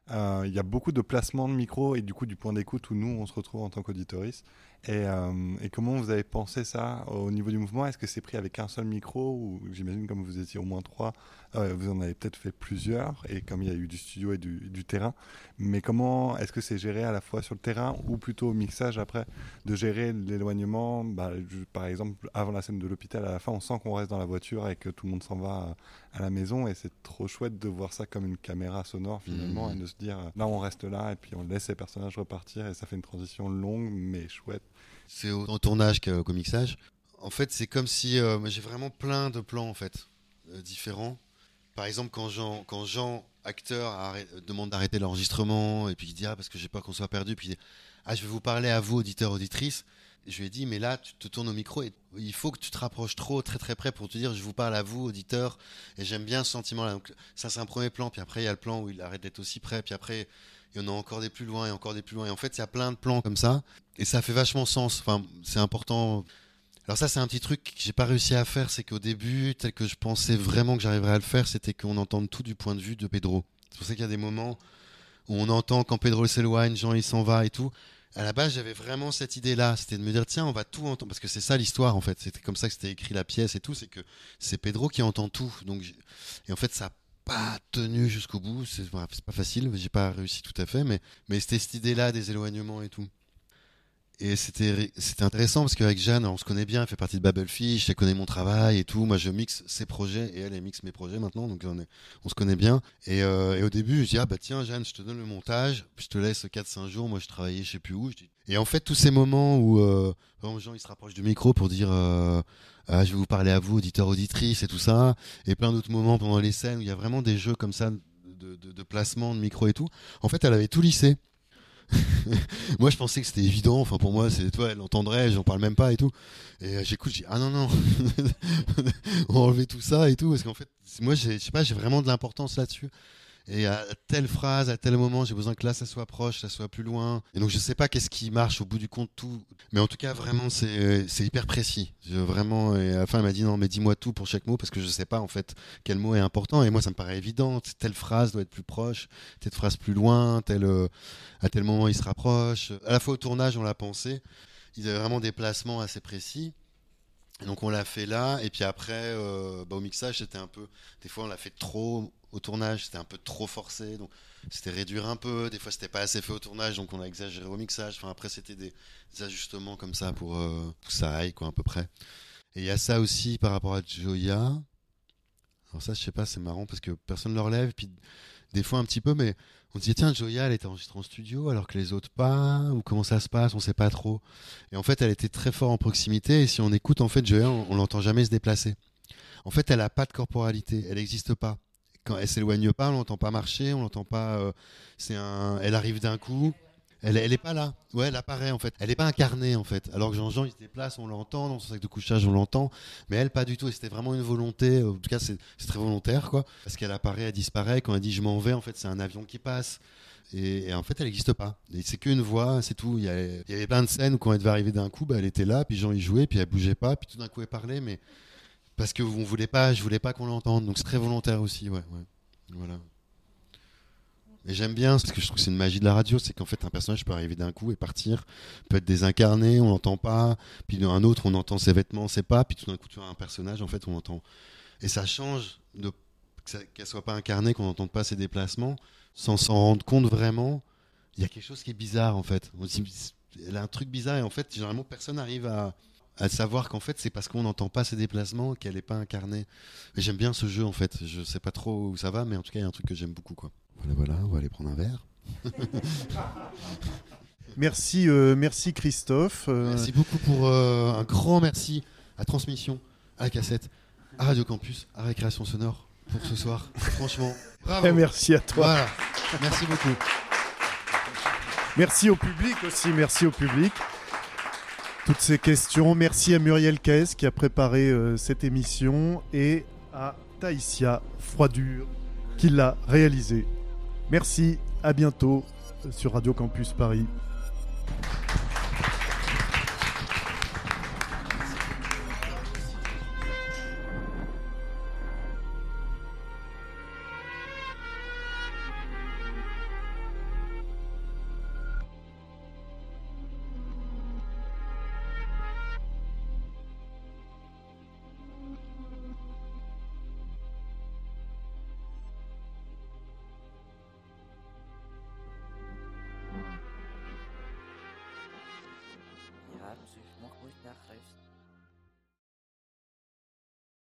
Euh, Il y a beaucoup de placements de micro et du coup du point d'écoute où nous on se retrouve en tant qu'auditoris. Et, euh, et comment vous avez pensé ça au niveau du mouvement? Est-ce que c'est pris avec un seul micro ou j'imagine comme vous étiez au moins trois, euh, vous en avez peut-être fait plusieurs et comme il y a eu du studio et du, du terrain. Mais comment est-ce que c'est géré à la fois sur le terrain ou plutôt au mixage après de gérer l'éloignement? Bah, Par exemple, avant la scène de l'hôpital, à la fin, on sent qu'on reste dans la voiture et que tout le monde s'en va à la maison et c'est trop chouette de voir ça comme une caméra sonore finalement Mhm. et de se dire euh, là on reste là et puis on laisse les personnages repartir et ça fait une transition longue mais chouette. C'est au tournage qu'au mixage. En fait, c'est comme si euh, j'ai vraiment plein de plans en fait euh, différents. Par exemple, quand Jean, quand Jean acteur, euh, demande d'arrêter l'enregistrement et puis il dit ah parce que j'ai peur qu'on soit perdu, puis il dit ah je vais vous parler à vous auditeurs auditrices. Et je lui ai dit mais là tu te tournes au micro et il faut que tu te rapproches trop très très près pour te dire je vous parle à vous auditeurs et j'aime bien ce sentiment là. Donc ça c'est un premier plan puis après il y a le plan où il arrête d'être aussi près puis après il y en a encore des plus loin et encore des plus loin et en fait il y a plein de plans comme ça et ça fait vachement sens. Enfin c'est important. Alors ça c'est un petit truc que j'ai pas réussi à faire, c'est qu'au début, tel que je pensais vraiment que j'arriverais à le faire, c'était qu'on entende tout du point de vue de Pedro. C'est pour ça qu'il y a des moments où on entend quand Pedro s'éloigne, Jean il s'en va et tout. À la base, j'avais vraiment cette idée-là, c'était de me dire tiens, on va tout entendre parce que c'est ça l'histoire en fait. C'était comme ça que c'était écrit la pièce et tout, c'est que c'est Pedro qui entend tout. Donc et en fait ça a pas tenu jusqu'au bout, c'est pas facile, j'ai pas réussi tout à fait, mais mais c'était cette idée-là des éloignements et tout. Et c'était intéressant parce qu'avec Jeanne, on se connaît bien, elle fait partie de Babelfish, elle connaît mon travail et tout. Moi, je mixe ses projets et elle, elle mixe mes projets maintenant, donc on, se connaît bien. Et, euh, et au début, je dis ah bah tiens Jeanne, je te donne le montage, je te laisse 4-5 jours. Moi, je travaillais, je sais plus où. Et en fait, tous ces moments où euh, Jean il se rapproche du micro pour dire euh, ah, je vais vous parler à vous, auditeurs, auditrices et tout ça, et plein d'autres moments pendant les scènes où il y a vraiment des jeux comme ça de, de, de placement de micro et tout. En fait, elle avait tout lissé. moi, je pensais que c'était évident. Enfin, pour moi, c'est toi, elle entendrait, j'en parle même pas et tout. Et euh, j'écoute, je dis ah non non, on va enlever tout ça et tout parce qu'en fait, moi, je sais pas, j'ai vraiment de l'importance là-dessus. Et à telle phrase, à tel moment, j'ai besoin que là, ça soit proche, ça soit plus loin. Et donc, je sais pas qu'est-ce qui marche au bout du compte, tout. Mais en tout cas, vraiment, c'est c'est hyper précis. Vraiment, et à la fin, elle m'a dit non, mais dis-moi tout pour chaque mot parce que je sais pas en fait quel mot est important. Et moi, ça me paraît évident. Telle phrase doit être plus proche, telle phrase plus loin, tel, euh, à tel moment il se rapproche. À la fois au tournage, on l'a pensé. Il y avait vraiment des placements assez précis. Donc on l'a fait là, et puis après, euh, bah, au mixage, c'était un peu. Des fois, on l'a fait trop au tournage, c'était un peu trop forcé, donc c'était réduire un peu. Des fois, c'était pas assez fait au tournage, donc on a exagéré au mixage. Enfin, après, c'était des, des ajustements comme ça pour euh, que ça aille, quoi, à peu près. Et il y a ça aussi par rapport à Joya. Alors, ça, je sais pas, c'est marrant parce que personne ne le relève, puis des fois un petit peu, mais on se dit, tiens, Joya, elle était enregistrée en studio alors que les autres pas, ou comment ça se passe, on sait pas trop. Et en fait, elle était très fort en proximité, et si on écoute, en fait, Joya, on, on l'entend jamais se déplacer. En fait, elle a pas de corporalité, elle n'existe pas. quand elle s'éloigne pas, on l'entend pas marcher, on l'entend pas. euh, c'est un, elle arrive d'un coup. Elle, elle est pas là. Ouais, elle apparaît en fait. Elle est pas incarnée en fait. Alors que Jean-Jean, il se déplace, on l'entend dans son sac de couchage, on l'entend. Mais elle, pas du tout. C'était vraiment une volonté. En tout cas, c'est très volontaire quoi. Parce qu'elle apparaît, elle disparaît. Quand elle dit je m'en vais, en fait, c'est un avion qui passe. Et, en fait, elle n'existe pas. C'est qu'une voix, c'est tout. Il y, avait, y plein de scènes où quand elle devait arriver d'un coup, bah, elle était là, puis Jean y jouait, puis elle bougeait pas, puis tout d'un coup elle parlait, mais parce que on voulait pas, je voulais pas qu'on l'entende. Donc c'est très volontaire aussi, ouais. Voilà. Et j'aime bien, parce que je trouve que c'est une magie de la radio, c'est qu'en fait un personnage peut arriver d'un coup et partir, peut être désincarné, on l'entend pas, puis un autre on entend ses vêtements, on sait pas, puis tout d'un coup tu as un personnage, en fait on entend. Et ça change de qu'elle soit pas incarnée, qu'on n'entende pas ses déplacements, sans s'en rendre compte vraiment. Il y a quelque chose qui est bizarre en fait. Elle a un truc bizarre et en fait généralement personne n'arrive à, savoir qu'en fait c'est parce qu'on n'entend pas ses déplacements qu'elle n'est pas incarnée. J'aime bien ce jeu en fait. Je sais pas trop où ça va, mais en tout cas il y a un truc que j'aime beaucoup quoi. Voilà voilà, on va aller prendre un verre. Merci, euh, merci Christophe. Euh, Merci beaucoup pour euh, un grand merci à Transmission, à la cassette, à Radio Campus, à Récréation Sonore pour ce soir. Franchement, bravo. Et merci à toi. Voilà. Merci beaucoup. Merci au public aussi, merci au public. Toutes ces questions. Merci à Muriel Caisse qui a préparé euh, cette émission et à Taïsia Froidure qui l'a réalisée. Merci, à bientôt sur Radio Campus Paris.